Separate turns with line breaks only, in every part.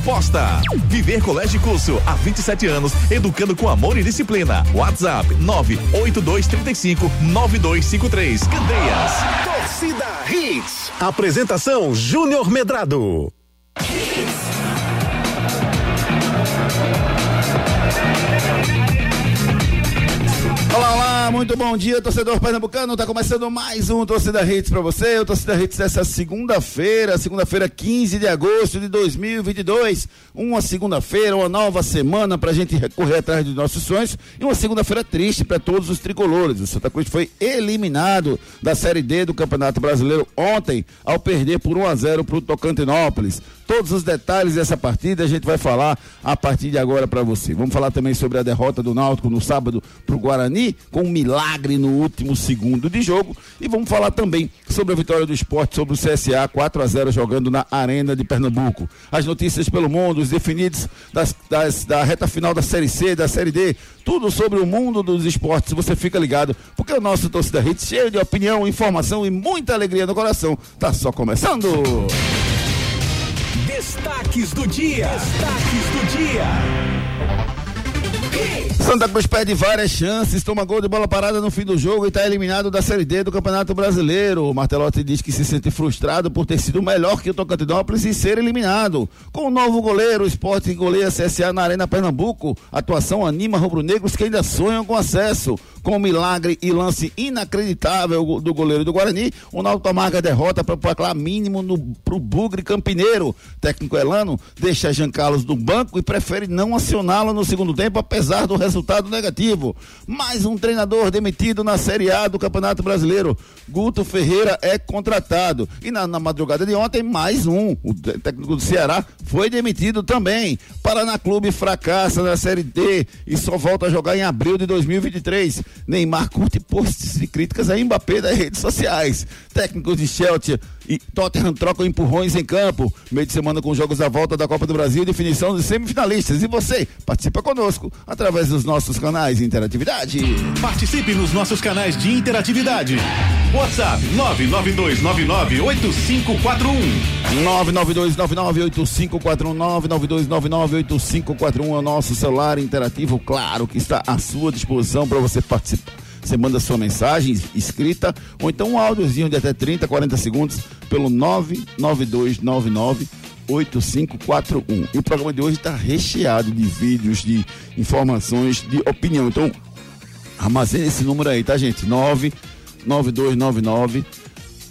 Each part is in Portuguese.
aposta. Viver Colégio e Curso há 27 anos, educando com amor e disciplina. WhatsApp 98235 9253. Candeias.
Torcida Hits. Apresentação Júnior Medrado.
Muito bom dia, torcedor pernambucano. Tá começando mais um Torcida Hits para você. O Torcida Hits dessa segunda-feira, segunda-feira, 15 de agosto de 2022. Uma segunda-feira, uma nova semana pra gente correr atrás dos nossos sonhos e uma segunda-feira triste para todos os tricolores. O Santa Cruz foi eliminado da Série D do Campeonato Brasileiro ontem ao perder por 1 a 0 pro Tocantinópolis. Todos os detalhes dessa partida a gente vai falar a partir de agora para você. Vamos falar também sobre a derrota do Náutico no sábado pro Guarani, com um milagre no último segundo de jogo. E vamos falar também sobre a vitória do esporte sobre o CSA 4 a 0 jogando na Arena de Pernambuco. As notícias pelo mundo, os definidos das, das, da reta final da Série C, da Série D, tudo sobre o mundo dos esportes. Você fica ligado, porque o nosso torcida hit cheio de opinião, informação e muita alegria no coração. Tá só começando!
Destaques do dia. Destaques do dia.
Santa Cruz perde várias chances, toma gol de bola parada no fim do jogo e está eliminado da Série D do Campeonato Brasileiro. O Martelotti diz que se sente frustrado por ter sido melhor que o Tocantinópolis e ser eliminado. Com o novo goleiro, o esporte goleia CSA na Arena Pernambuco. Atuação anima rubro-negros que ainda sonham com acesso. Com milagre e lance inacreditável do goleiro do Guarani, o Náutico amarga a derrota para placar mínimo no, pro Bugre Campineiro. Técnico Elano deixa Jean Carlos no banco e prefere não acioná-lo no segundo tempo, apesar do resultado negativo. Mais um treinador demitido na Série A do Campeonato Brasileiro. Guto Ferreira é contratado. E na, na madrugada de ontem, mais um. O técnico do Ceará foi demitido também. Paraná Clube fracassa na Série D e só volta a jogar em abril de 2023. Neymar curte posts de críticas a Mbappé das redes sociais. Técnicos de Chelsea e Tottenham trocam empurrões em campo. Meio de semana com jogos da volta da Copa do Brasil, definição dos semifinalistas. E você participa conosco através dos nossos canais de interatividade.
Participe nos nossos canais de interatividade. WhatsApp 992998541.
992998541 é o nosso celular interativo, claro, que está à sua disposição para você participar. Você manda sua mensagem escrita ou então um áudiozinho de até 30, 40 segundos pelo 99299 8541. E o programa de hoje está recheado de vídeos, de informações, de opinião. Então, armazene esse número aí, tá, gente? 99299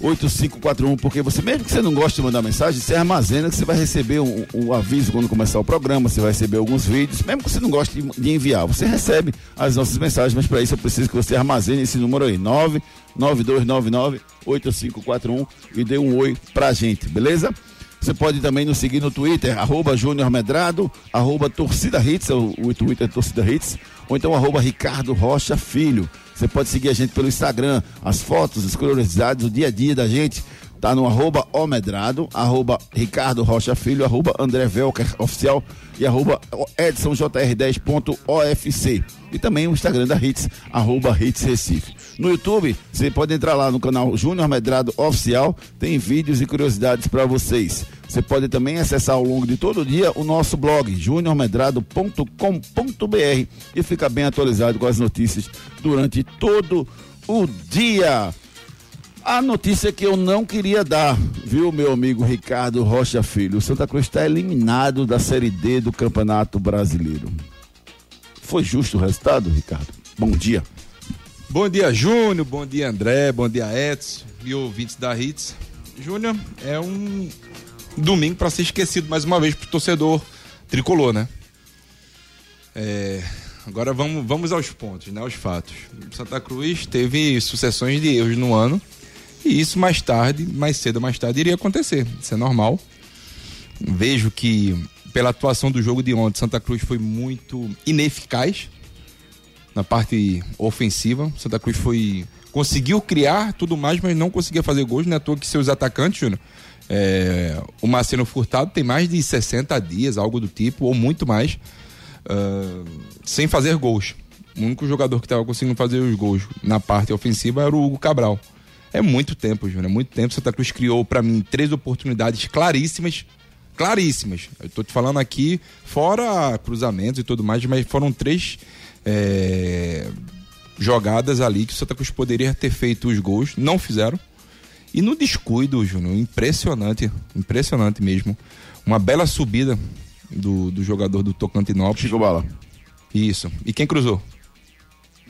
8541, porque você, mesmo que você não goste de mandar mensagem, você armazena que você vai receber um, um aviso quando começar o programa, você vai receber alguns vídeos, mesmo que você não goste de, de enviar, você recebe as nossas mensagens, mas para isso eu preciso que você armazene esse número aí, 99299 8541 e dê um oi pra gente, beleza? Você pode também nos seguir no Twitter, arroba Júnior Medrado, arroba Torcida Hits, o, o Twitter é Torcida Hits, ou então arroba Ricardo Rocha Filho. Você pode seguir a gente pelo Instagram, as fotos, as curiosidades, o dia a dia da gente. Tá no arroba Omedrado, arroba Ricardo Rocha Filho, arroba André Velker Oficial e arroba EdsonJR10.ofc. E também o Instagram da Hits, arroba Hits Recife. No YouTube, você pode entrar lá no canal Júnior Medrado Oficial, tem vídeos e curiosidades para vocês. Você pode também acessar ao longo de todo o dia o nosso blog juniormedrado.com.br e ficar bem atualizado com as notícias durante todo o dia. A notícia que eu não queria dar, viu, meu amigo Ricardo Rocha Filho? O Santa Cruz está eliminado da Série D do Campeonato Brasileiro. Foi justo o resultado, Ricardo? Bom dia.
Bom dia, Júnior. Bom dia, André. Bom dia, Edson e ouvintes da Hits. Júnior, é um domingo para ser esquecido mais uma vez pro torcedor tricolor, né? É, agora vamos, vamos aos pontos, né? Aos fatos. Santa Cruz teve sucessões de erros no ano e isso mais tarde, mais cedo ou mais tarde, iria acontecer. Isso é normal. Vejo que pela atuação do jogo de ontem, Santa Cruz foi muito ineficaz na parte ofensiva. Santa Cruz foi conseguiu criar tudo mais, mas não conseguia fazer gols, não é à toa que seus atacantes, Júnior, é, o Marcelo Furtado tem mais de 60 dias, algo do tipo, ou muito mais, uh, sem fazer gols. O único jogador que estava conseguindo fazer os gols na parte ofensiva era o Hugo Cabral. É muito tempo, Júnior, é muito tempo. Santa Cruz criou para mim três oportunidades claríssimas, claríssimas. Eu tô te falando aqui, fora cruzamentos e tudo mais, mas foram três é, jogadas ali que o Santa Cruz poderia ter feito os gols, não fizeram. E no descuido, Júnior, impressionante, impressionante mesmo. Uma bela subida do, do jogador do Tocantinópolis.
Chico Bala.
Isso. E quem cruzou?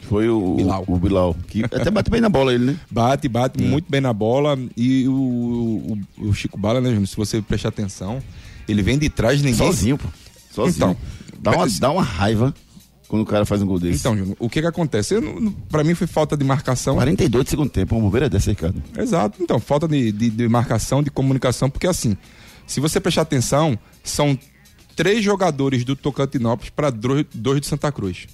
Foi o Bilal. O, o Bilal. Que até bate bem na bola ele, né?
Bate, bate é. muito bem na bola. E o, o, o, Chico Bala, né, Júnior? Se você prestar atenção, ele vem de trás, ninguém.
Sozinho, pô. Sozinho. Então, dá uma, dá uma raiva quando o cara faz um gol desse.
Então, Júnior, o que que acontece? Eu, pra mim foi falta de marcação.
42 de segundo tempo, uma bobeira dessa, Ricardo.
Exato. Então, falta de, de, de marcação, de comunicação, porque assim, se você prestar atenção, são três jogadores do Tocantinópolis para dois, dois de Santa Cruz.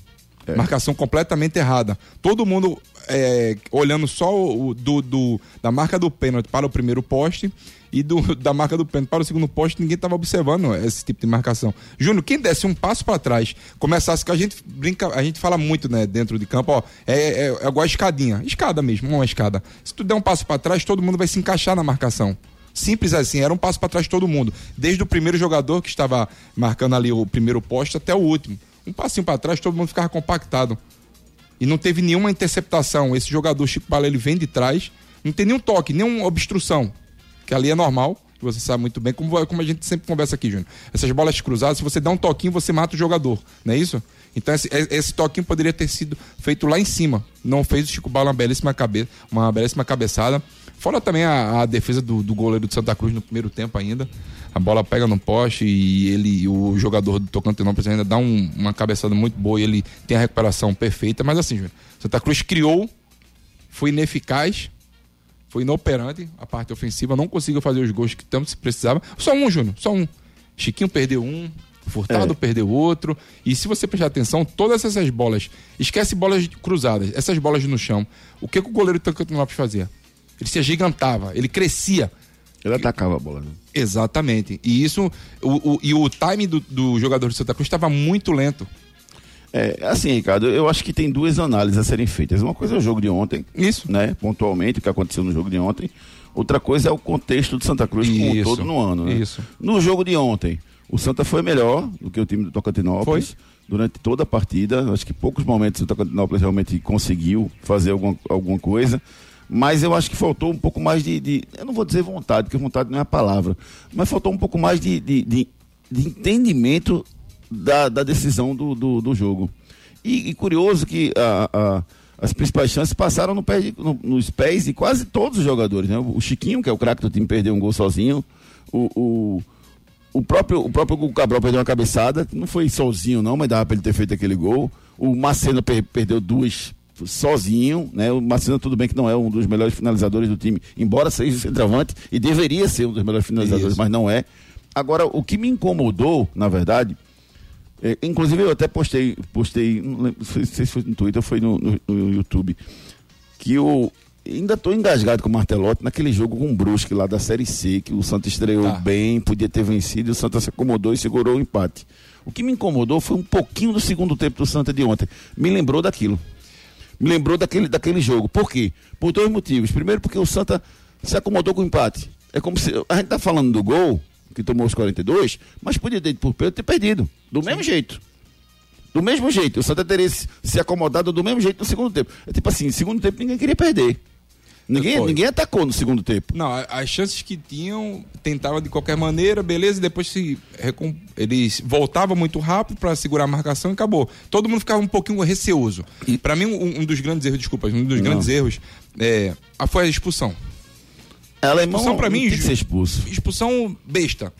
É. Marcação completamente errada. Todo mundo é, olhando só o, do, do, da marca do pênalti para o primeiro poste e do, da marca do pênalti para o segundo poste, ninguém estava observando esse tipo de marcação. Júnior, quem desse um passo para trás, começasse, que a gente brinca, a gente fala muito, né, dentro de campo, ó, é, é, é igual a escadinha, escada mesmo, uma escada. Se tu der um passo para trás, todo mundo vai se encaixar na marcação. Simples assim, era um passo para trás todo mundo. Desde o primeiro jogador que estava marcando ali o primeiro poste até o último um passinho para trás, todo mundo ficava compactado. E não teve nenhuma interceptação. Esse jogador, Chico Bala, ele vem de trás, não tem nenhum toque, nenhuma obstrução. Que ali é normal, você sabe muito bem, como, como a gente sempre conversa aqui, Júnior. Essas bolas cruzadas, se você dá um toquinho, você mata o jogador, não é isso? Então esse, esse toquinho poderia ter sido feito lá em cima. Não fez o Chico Bala uma belíssima, cabe, uma belíssima cabeçada. Fora também a, a defesa do, do, goleiro de Santa Cruz no primeiro tempo ainda. A bola pega no poste e ele, o jogador do Tocantinópolis ainda dá um, uma cabeçada muito boa e ele tem a recuperação perfeita. Mas assim, Júnior, Santa Cruz criou, foi ineficaz, foi inoperante a parte ofensiva, não conseguiu fazer os gols que tanto se precisava. Só um, Júnior, só um. Chiquinho perdeu um, Furtado é. perdeu outro. E se você prestar atenção, todas essas bolas, esquece bolas cruzadas, essas bolas no chão. O que, que o goleiro Tancantino Lopes fazia? Ele se agigantava, ele crescia.
Ele atacava a bola, né?
Exatamente. E isso, o, o, e o time do, do jogador de Santa Cruz estava muito lento.
É, assim, Ricardo, eu acho que tem duas análises a serem feitas. Uma coisa é o jogo de ontem.
Isso.
Né? Pontualmente, o que aconteceu no jogo de ontem. Outra coisa é o contexto de Santa Cruz como um todo no ano. Né?
Isso.
No jogo de ontem, o Santa foi melhor do que o time do Tocantinópolis. Foi? Durante toda a partida, acho que poucos momentos o Tocantinópolis realmente conseguiu fazer alguma, alguma coisa. Mas eu acho que faltou um pouco mais de, de, Eu não vou dizer vontade, porque vontade não é a palavra. Mas faltou um pouco mais de, de, de, de entendimento da, da decisão do, do, do jogo. E, e, curioso que a, a, as principais chances passaram no pé de, no, nos pés de quase todos os jogadores. Né? O Chiquinho, que é o craque do time, perdeu um gol sozinho. O, o, o próprio, o próprio Cabral perdeu uma cabeçada, não foi sozinho não, mas dava para ele ter feito aquele gol. O Macena per perdeu duas sozinho, né? O Macena tudo bem que não é um dos melhores finalizadores do time, embora seja centroavante e deveria ser um dos melhores finalizadores, Isso. mas não é. Agora, o que me incomodou, na verdade, é, inclusive eu até postei, postei, não sei se foi no Twitter ou foi no, no, no YouTube, que o, ainda estou engasgado com o Martelotti naquele jogo com o Brusque lá da Série C, que o Santos estreou tá. bem, podia ter vencido, e o Santa se acomodou e segurou o empate. O que me incomodou foi um pouquinho do segundo tempo do Santa de ontem. Me lembrou daquilo. Me lembrou daquele, daquele jogo. Por quê? Por dois motivos. Primeiro, porque o Santa se acomodou com o empate. É como se. A gente está falando do gol, que tomou os 42, mas podia ter por pênalti ter perdido. Do Sim. mesmo jeito. Do mesmo jeito. O Santa teria se, se acomodado do mesmo jeito no segundo tempo. É tipo assim, no segundo tempo ninguém queria perder. Ninguém, ninguém atacou no segundo tempo.
Não, as chances que tinham, tentavam de qualquer maneira, beleza, e depois se eles voltavam muito rápido para segurar a marcação e acabou. Todo mundo ficava um pouquinho receoso. E... Para mim, um, um, dos grandes erros, desculpa, um dos Não. grandes erros é, foi a expulsão.
Ela é expulsão para mim, tem que ser expulso.
Expulsão besta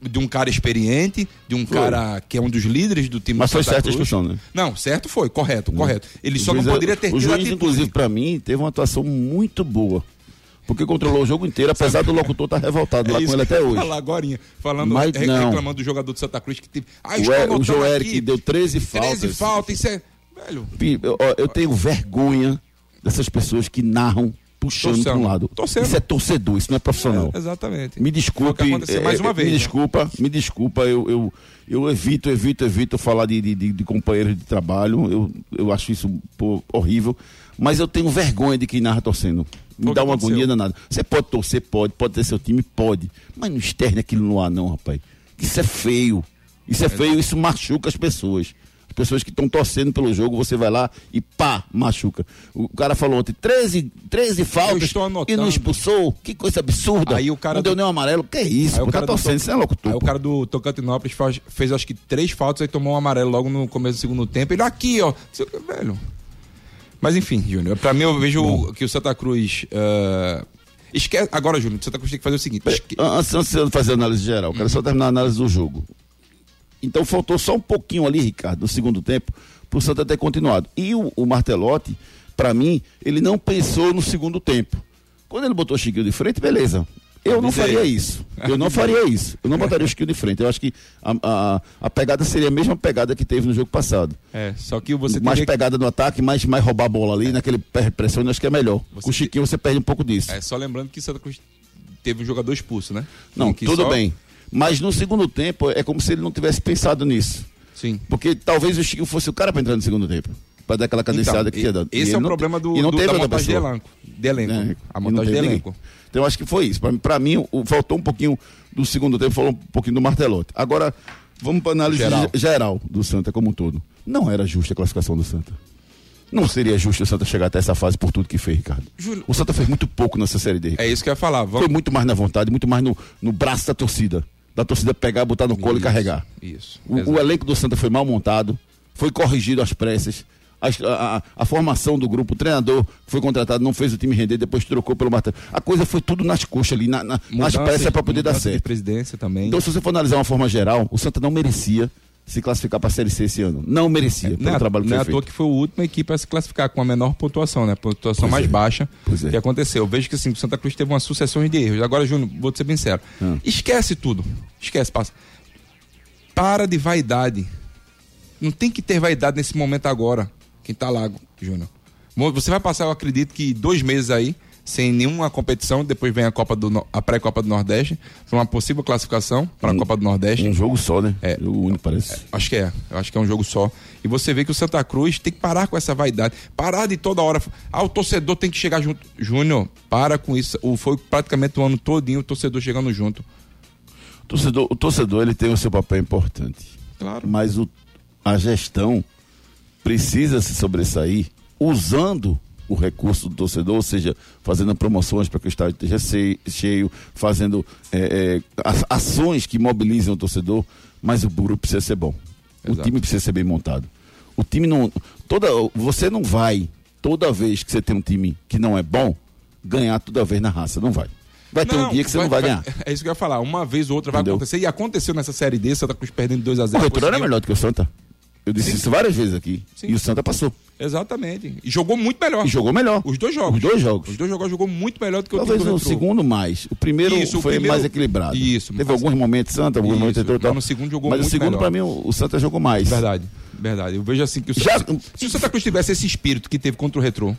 de um cara experiente, de um foi. cara que é um dos líderes do time
Mas foi certa a expulsão, né?
Não, certo foi, correto, não. correto. Ele o só não é- poderia ter
O juiz, atitude. inclusive, para mim, teve uma atuação muito boa. Porque controlou o jogo inteiro, apesar do locutor estar tá revoltado é lá com ele até hoje.
Falar agora, falando, Mas, reclamando do jogador do Santa Cruz que teve.
Ah, o, o João Eric deu 13 faltas.
13 faltas, isso é. Velho.
Eu, eu tenho vergonha dessas pessoas que narram puxando para um lado.
Torcendo.
Isso é torcedor, isso não é profissional.
É, exatamente.
Me desculpe,
é, mais uma
é,
vez.
Me
né?
desculpa, me desculpa, eu, eu, eu evito, evito, evito falar de, de, de, de companheiros de trabalho. Eu, eu acho isso pô, horrível. Mas eu tenho vergonha de quem narra torcendo. Me dá uma aconteceu? agonia danada. Você pode torcer, pode, pode ter seu time, pode. Mas não externe aquilo no ar, não, rapaz. Isso é feio. Isso é feio, isso machuca as pessoas. As pessoas que estão torcendo pelo jogo, você vai lá e pá, machuca. O cara falou ontem, 13, 13 faltas e não expulsou. Que coisa absurda.
Aí o cara
não
do...
deu nem um amarelo. Que isso? Aí o cara tá torcendo, to... você é louco.
Aí o cara do Tocantinópolis faz, fez acho que três faltas e tomou um amarelo logo no começo do segundo tempo. Ele aqui, ó. Velho. Mas enfim, Júnior, pra mim eu vejo Bom. que o Santa Cruz. Uh... Esquece... Agora, Júnior, o Santa Cruz tem que fazer o seguinte. Esque...
Antes, antes de fazer a análise geral, quero só terminar a análise do jogo. Então faltou só um pouquinho ali, Ricardo, no segundo tempo, para o Santa ter continuado. E o, o Martelotti, para mim, ele não pensou no segundo tempo. Quando ele botou o Chiquinho de frente, beleza. Eu não faria isso. Eu não faria isso. Eu não botaria o Chiquinho de frente. Eu acho que a, a, a, pegada seria a mesma pegada que teve no jogo passado.
É, só que você
Mais pegada no ataque, mais, mais roubar a bola ali, é. naquele pressão, eu acho que é melhor. Você Com o Chiquinho você perde um pouco disso.
É, só lembrando que Santa Cruz teve um jogador expulso, né?
Não, tudo só... bem. Mas no segundo tempo é como se ele não tivesse pensado nisso.
Sim.
Porque talvez o Chico fosse o cara para entrar no segundo tempo. Para dar aquela cadenciada então, que tinha dado.
Esse é o problema do, e não do, teve da montagem de elenco. De elenco. É, a montagem de elenco.
Então eu acho que foi isso. Para mim, o, faltou um pouquinho do segundo tempo, falou um pouquinho do Martelote. Agora, vamos para análise geral. geral do Santa como um todo. Não era justa a classificação do Santa. Não seria justo o Santa chegar até essa fase por tudo que fez, Ricardo. Júlio, o Santa fez muito pouco nessa série D.
É isso que eu ia falar.
Vamos... Foi muito mais na vontade, muito mais no, no braço da torcida da torcida pegar, botar no colo
isso,
e carregar.
Isso.
O, o, elenco do Santa foi mal montado, foi corrigido às pressas. A, a, a, formação do grupo, o treinador que foi contratado não fez o time render, depois trocou pelo martelo. A coisa foi tudo nas coxas ali, na, na, nas pressas para poder dar certo.
Presidência também.
Então, se você for analisar uma forma geral, o Santa não merecia se classificar para a Série C esse ano. Não merecia, é, pelo
não
trabalho que
não
foi
Não é à toa que foi a última equipe a se classificar com a menor pontuação, né? A pontuação pois mais é. baixa
pois
que
é.
aconteceu. Eu vejo que assim, o Santa Cruz teve uma sucessão de erros. Agora, Júnior, vou te ser bem sério. Ah. Esquece tudo. Esquece, passa. Para de vaidade. Não tem que ter vaidade nesse momento agora. Quem tá lá, Júnior. Você vai passar, eu acredito que dois meses aí sem nenhuma competição. Depois vem a Copa do a pré-Copa do Nordeste, uma possível classificação para a um, Copa do Nordeste.
Um jogo só, né?
É,
jogo único parece. É,
acho que é. Acho que é um jogo só. E você vê que o Santa Cruz tem que parar com essa vaidade, parar de toda hora. Ah, o torcedor tem que chegar junto. Júnior, para com isso. O foi praticamente o ano todinho o torcedor chegando junto.
O torcedor, o torcedor ele tem o seu papel importante.
Claro.
Mas o, a gestão precisa se sobressair usando o recurso do torcedor, ou seja, fazendo promoções para que o estádio esteja cheio, fazendo é, é, ações que mobilizem o torcedor, mas o grupo precisa ser bom. Exato. O time precisa ser bem montado. O time não. Toda, você não vai, toda vez que você tem um time que não é bom, ganhar toda vez na raça. Não vai. Vai ter um dia que você vai, não vai, ganhar.
É isso que eu ia falar. Uma vez ou outra Entendeu? vai acontecer. E aconteceu nessa série D, Santa Cruz perdendo 2x0.
O Retrô era melhor do que o Santa. Eu disse Sim. isso várias vezes aqui. Sim. E o Santa passou.
Exatamente. E jogou muito melhor.
E jogou melhor.
Os dois jogos.
Os dois jogos.
Os dois jogos jogou muito melhor do que
Talvez
o Talvez
o segundo mais. O primeiro isso, foi o primeiro... mais equilibrado.
Isso.
Teve alguns momentos Santa, alguns momentos
Não, no segundo jogou
Mas
muito
o segundo para mim o, Santa jogou mais.
Verdade. Verdade. Eu vejo assim que o
Já...
Santa, se o Santa Cruz tivesse esse espírito que teve contra o Retrô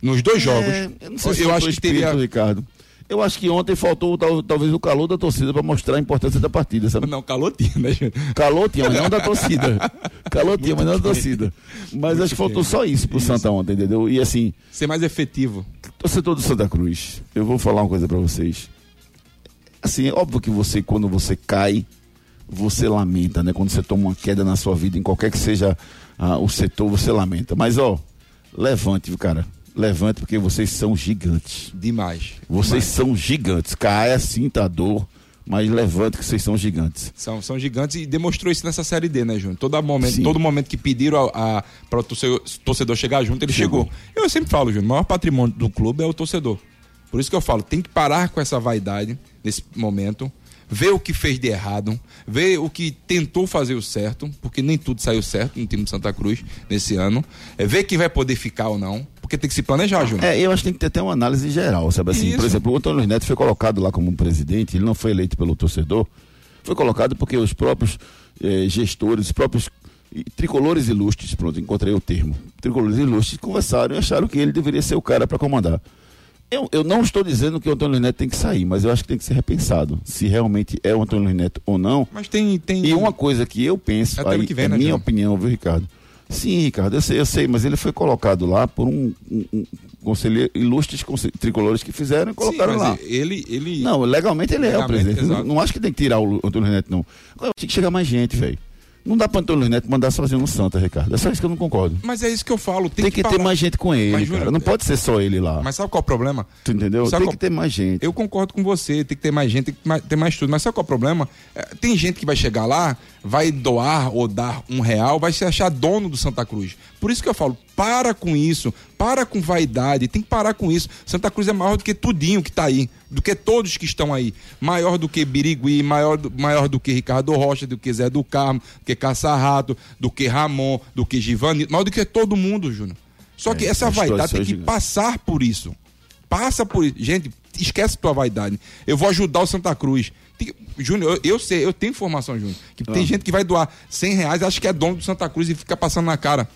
nos dois jogos,
é, eu, eu acho que teria Ricardo. Eu acho que ontem faltou tal, talvez o calor da torcida para mostrar a importância da partida, sabe?
Não, calor tinha, né, gente?
Calor tinha, mas não da torcida. Calor tinha, mas não da torcida. Mas Muito acho que faltou só isso pro isso. Santa ontem, entendeu? E assim.
Ser mais efetivo.
Torcedor do Santa Cruz, eu vou falar uma coisa para vocês. Assim, é óbvio que você, quando você cai, você lamenta, né? Quando você toma uma queda na sua vida, em qualquer que seja ah, o setor, você lamenta. Mas, ó, levante, cara levante porque vocês são gigantes.
Demais.
Vocês
demais.
são gigantes. Caia assim, tá dor, mas levante que vocês são gigantes.
São, são gigantes e demonstrou isso nessa série D, né, Júnior? Todo momento, todo momento que pediram para o torcedor, torcedor, chegar junto, ele chegou. chegou. Eu sempre falo, Júnior, o maior patrimônio do clube é o torcedor. Por isso que eu falo, tem que parar com essa vaidade nesse momento ver o que fez de errado, ver o que tentou fazer o certo, porque nem tudo saiu certo no time de Santa Cruz nesse ano, é ver quem vai poder ficar ou não, porque tem que se planejar, Júnior.
É, eu acho que tem que ter até uma análise geral, sabe assim? Isso. Por exemplo, o Antônio Neto foi colocado lá como um presidente, ele não foi eleito pelo torcedor, foi colocado porque os próprios eh, gestores, os próprios tricolores ilustres, pronto, encontrei o termo, tricolores ilustres conversaram e acharam que ele deveria ser o cara para comandar. Eu, eu não estou dizendo que o Antônio Neto tem que sair, mas eu acho que tem que ser repensado. Se realmente é o Antônio Neto ou não.
Mas tem. tem...
E uma coisa que eu penso,
ano
aí,
que vem,
é
né,
minha
João?
opinião, viu, Ricardo? Sim, Ricardo, eu sei, eu sei, mas ele foi colocado lá por um, um, um conselheiro, ilustres conse- tricolores que fizeram e
Sim,
colocaram
mas
lá.
ele. ele...
Não, legalmente ele é o
Legalmente,
presidente. Não, não acho que tem que tirar o Antônio Neto, não. Agora, Tinha que chegar mais gente, velho. Não dá para Antônio Neto mandar sozinho no Santa, Ricardo. É só isso que eu não concordo.
Mas é isso que eu falo. Tem,
Tem, que, ter
falar.
mais gente com ele,
Mas,
cara. Não
é-
pode ser só ele lá.
Mas sabe qual é o problema?
tu entendeu?
sabe
Tem
qual-
que ter mais gente.
Eu concordo com você, tem que ter mais gente, tem que ter mais tudo. Mas sabe qual é o problema? É, tem gente que vai chegar lá, vai doar ou dar um real, vai se achar dono do Santa Cruz. Por isso que eu falo, para com isso, para com vaidade, tem que parar com isso. Santa Cruz é maior do que tudinho que tá aí, do que todos que estão aí. Maior do que Birigui, maior do, maior do que Ricardo Rocha, do que Zé do Carmo, do que Caçarrato, do que Ramon, do que Givani, maior do que todo mundo, Júnior. Só que
É,
essa vaidade tem que
gigante.
passar por isso. Passa por isso. Gente, esquece tua vaidade. Eu vou ajudar o Santa Cruz. Tem- Júnior, eu, eu sei, eu tenho informação, Júnior, que tem gente que vai doar 100 reais, acha que é dono do Santa Cruz e fica passando na cara.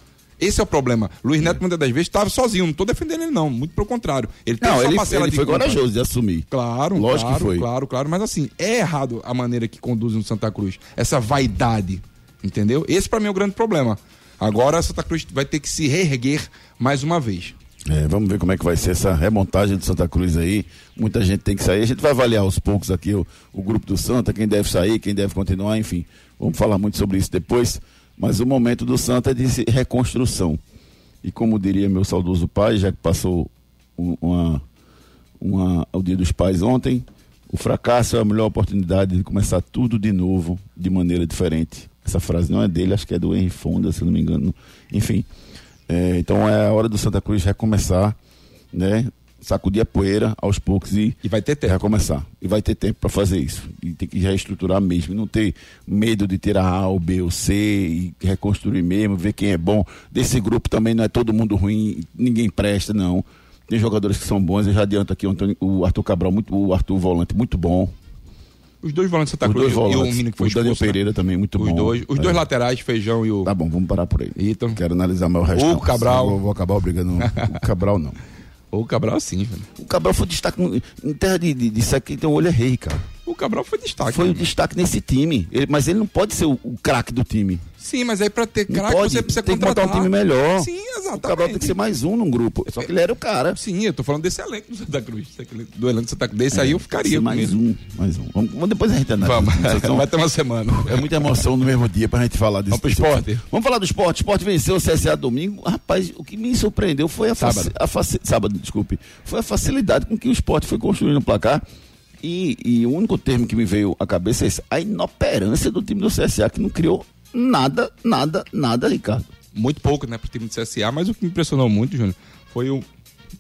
Esse é o problema. Luiz Neto, muitas das vezes, estava sozinho. Não tô defendendo ele, não. Muito pelo contrário. Ele tem
Não, ele,
parcela
ele
de
foi
culpa.
corajoso de assumir.
Claro,
Lógico
claro,
que foi.
claro, claro. Mas assim, é errado a maneira que conduzem no Santa Cruz. Essa vaidade. Entendeu? Esse pra mim é o grande problema. Agora a Santa Cruz vai ter que se reerguer mais uma vez.
É, vamos ver como é que vai ser essa remontagem do Santa Cruz aí. Muita gente tem que sair. A gente vai avaliar aos poucos aqui o, o grupo do Santa, quem deve sair, quem deve continuar, enfim. Vamos falar muito sobre isso depois. Mas o momento do Santa é de reconstrução. E como diria meu saudoso pai, já que passou um- uma, uma, o Dia dos Pais ontem, o fracasso é a melhor oportunidade de começar tudo de novo, de maneira diferente. Essa frase não é dele, acho que é do Henry Fonda, se não me engano. Enfim, é, então é a hora do Santa Cruz recomeçar, né? Sacudir a poeira aos poucos e,
E vai ter tempo.
recomeçar. E vai ter tempo para fazer isso. E tem que reestruturar mesmo. E não ter medo de tirar A, ou B, ou C e reconstruir mesmo, ver quem é bom. Desse grupo também não é todo mundo ruim, ninguém presta, não. Tem jogadores que são bons. Eu já adianto aqui o, Antônio- o Arthur Cabral, muito, o Arthur Volante, muito bom.
Os dois volantes do Santa Cruz
dois
e o
volantes.
menino que foi
o Daniel
expulso, né?
Pereira também, muito
Os
bom.
dois, os
É.
dois laterais, Feijão e o...
Tá bom, vamos parar por aí.
Ítalo.
Quero analisar mais o resto.
O Cabral.
Vou, vou acabar obrigando o Cabral, não.
O Cabral sim, velho.
O Cabral foi destaque em terra de, de, de seco, quem tem um olho é rei, cara.
O Cabral foi destaque.
Foi o
né?
destaque nesse time. Ele- mas ele não pode ser o, o craque do time.
Sim, mas aí pra ter craque você precisa
tem que
contratar.
botar um time melhor.
Sim, exatamente.
O Cabral tem que ser mais um num grupo. Só que ele era o cara.
Sim, eu tô falando desse elenco do Santa Cruz. Do elenco do Santa Cruz. Desse aí eu
Tem que
ficaria
mais um, mais um. Vamos, vamos- depois a gente analisa.
Vamos,
Vocês são-
vai ter uma semana.
É muita emoção no mesmo dia pra gente falar disso.
Vamos pro esporte?
Vamos falar do esporte. O esporte venceu o CSA domingo. Rapaz, o que me surpreendeu foi a, faci-
Sábado.
a faci- sábado, desculpe. Foi a facilidade com que o esporte foi construindo o placar. E, e o único termo que me veio à cabeça é esse, a inoperância do time do CSA, que não criou nada, nada, nada, Ricardo.
Muito pouco, né, pro time do CSA, mas o que me impressionou muito, Júnior, foi o,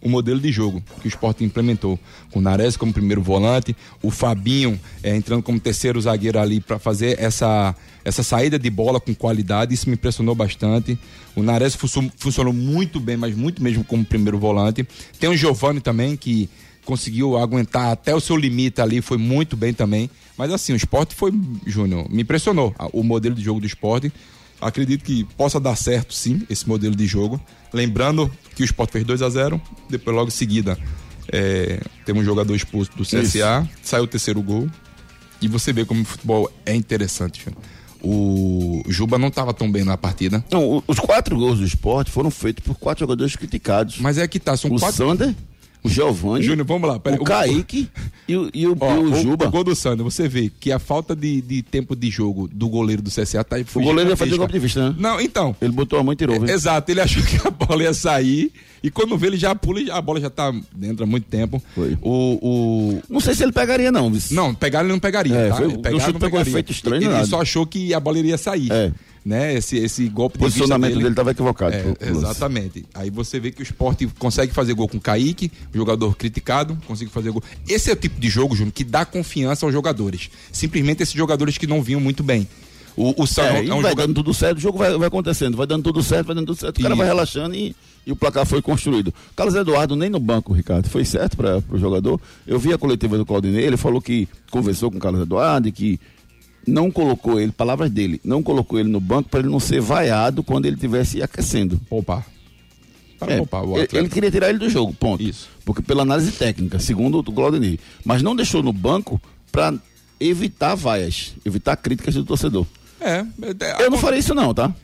o modelo de jogo que o Sport implementou. Com o Nares como primeiro volante, o Fabinho é, entrando como terceiro zagueiro ali para fazer essa, essa saída de bola com qualidade, isso me impressionou bastante. O Nares funcionou muito bem, mas muito mesmo como primeiro volante. Tem o Giovani também, que conseguiu aguentar até o seu limite ali, foi muito bem também. Mas assim, o esporte foi, Júnior, me impressionou o modelo de jogo do esporte. Acredito que possa dar certo, sim, esse modelo de jogo. Lembrando que o Sport fez 2 a 0 depois logo em seguida é, temos um jogador expulso do CSA, saiu o terceiro gol. E você vê como o futebol é interessante. Júnior. O Juba não estava tão bem na partida.
Não, os quatro gols do esporte foram feitos por quatro jogadores criticados.
Mas é que tá, são
o
quatro.
Sander, o Giovanni,
Júnior, vamos lá. peraí.
o Kaique e o, e o,
Ó,
e o
o,
Juba.
o gol do Sander, você vê que a falta de, de tempo de jogo do goleiro do CSA tá
O goleiro ia fazer golpe de vista, né?
Não, então.
Ele botou a mão e tirou. viu?
Exato, ele achou que a bola ia sair e quando vê ele já pula e a bola já tá dentro há muito tempo.
Foi.
O, o...
Não sei se ele pegaria, não.
Não, pegar ele não pegaria,
É,
tá?
foi-
Ele
o
pegar,
chute
não
pegou
pegaria.
efeito estranho,
Ele
nada.
só achou que a bola iria sair.
É.
Né? Esse, esse golpe de
posicionamento
dele
estava equivocado.
é, exatamente. Aí você vê que o esporte consegue fazer gol com o Kaique, o jogador criticado, consegue fazer gol. Esse é o tipo de jogo, Júnior, que dá confiança aos jogadores. Simplesmente esses jogadores que não vinham muito bem. O, o Sano
É,
é, um
vai
jogador.
dando tudo certo, o jogo vai, vai acontecendo, vai dando tudo certo, vai dando tudo certo, o cara vai relaxando e, e o placar foi construído. Carlos Eduardo nem no banco, Ricardo, foi certo para o jogador. Eu vi a coletiva do Claudinei, ele falou que conversou com o Carlos Eduardo e que não colocou ele, palavras dele, não colocou ele no banco para ele não ser vaiado quando ele estivesse aquecendo.
Opa.
É, ele queria tirar ele do jogo, ponto.
Isso.
Porque pela análise técnica, segundo o Claudinei. Mas não deixou no banco para evitar vaias, evitar críticas do torcedor.
É, é,
Eu não faria isso não, tá?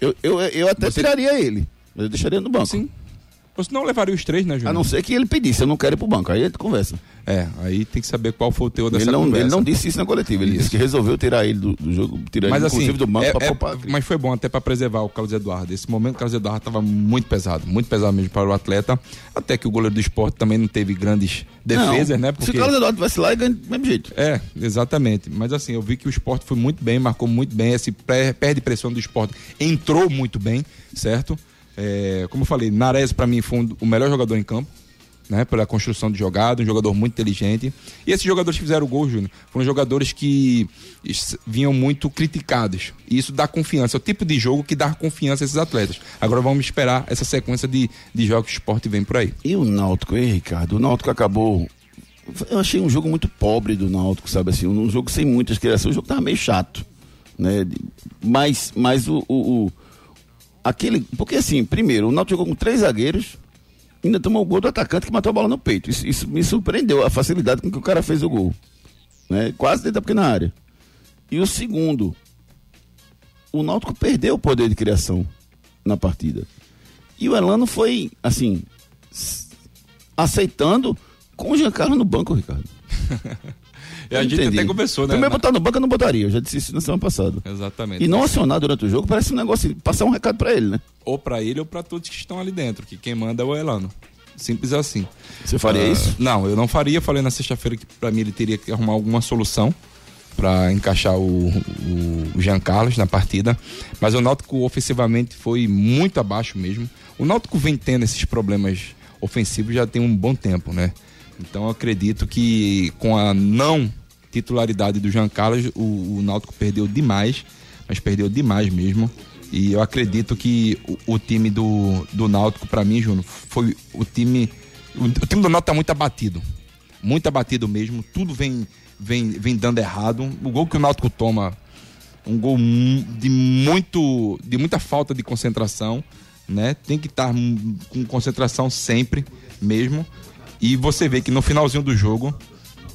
Eu, eu, eu até
Você-
tiraria ele, mas eu deixaria no banco.
Sim. Ou senão levaria os três, né,
A
Júnior?
não ser que ele pedisse, eu não quero ir pro banco. Aí a gente conversa.
É, aí tem que saber qual foi o teor dessa
Ele não,
conversa.
ele não disse isso na coletiva, ele disse que resolveu tirar ele do, do jogo, tirar
Mas
ele
assim,
inclusive do banco
é-
pra
é-
poupar.
mas foi bom até para preservar o Carlos Eduardo. Esse momento o Carlos Eduardo estava muito pesado, muito pesado mesmo para o atleta. Até que o goleiro do esporte também não teve grandes defesas,
Não,
né?
Se o Carlos Eduardo tivesse lá, ele ganha do mesmo jeito.
É, exatamente. Mas assim, eu vi que o esporte foi muito bem, marcou muito bem. Esse perde pressão do esporte entrou muito bem, certo? É, como eu falei, Nares para mim foi um- o melhor jogador em campo, né? Pela construção de jogada, um jogador muito inteligente. E esses jogadores que fizeram o gol, Júnior, foram jogadores que vinham muito criticados. E isso dá confiança. É o tipo de jogo que dá confiança a esses atletas. Agora vamos esperar essa sequência de, de jogos que o esporte vem por aí.
E o Náutico, hein, Ricardo? O Náutico acabou. Eu achei um jogo muito pobre do Náutico, sabe assim? Um jogo sem muitas criações. O jogo tava meio chato. Né? Mas, mas o, o, o- Aquele. Porque assim, primeiro, o Náutico jogou com três zagueiros. Ainda tomou o gol do atacante que matou a bola no peito. Isso, isso me surpreendeu, a facilidade com que o cara fez o gol. Né? Quase dentro da pequena área. E o segundo, o Náutico perdeu o poder de criação na partida. E o Elano foi, assim, aceitando com o Giancarlo no banco, Ricardo.
E a gente
Entendi.
até conversou, né? Na-
botar no banco eu não botaria, eu já disse isso na semana passada.
Exatamente.
E não acionar durante o jogo parece um negócio, passar um recado pra ele, né?
ou para ele ou para todos que estão ali dentro, que quem manda é o Elano. Simples assim.
Você faria
Ah,
isso?
Não, eu não faria. Falei na sexta-feira que para mim ele teria que arrumar alguma solução para encaixar o, o, o Jean Carlos na partida. Mas o Náutico ofensivamente foi muito abaixo mesmo. O Náutico vem tendo esses problemas ofensivos já tem um bom tempo, né? Então eu acredito que com a não titularidade do Jean Carlos, o, o Náutico perdeu demais, mas perdeu demais mesmo. E eu acredito que o, o time do, do Náutico, para mim, Júnior, foi o time. O, o time do Náutico tá muito abatido. Muito abatido mesmo. Tudo vem, vem, vem dando errado. O gol que o Náutico toma, um gol de muito. de muita falta de concentração. Né? Tem que estar hum, com concentração sempre mesmo. E você vê que no finalzinho do jogo,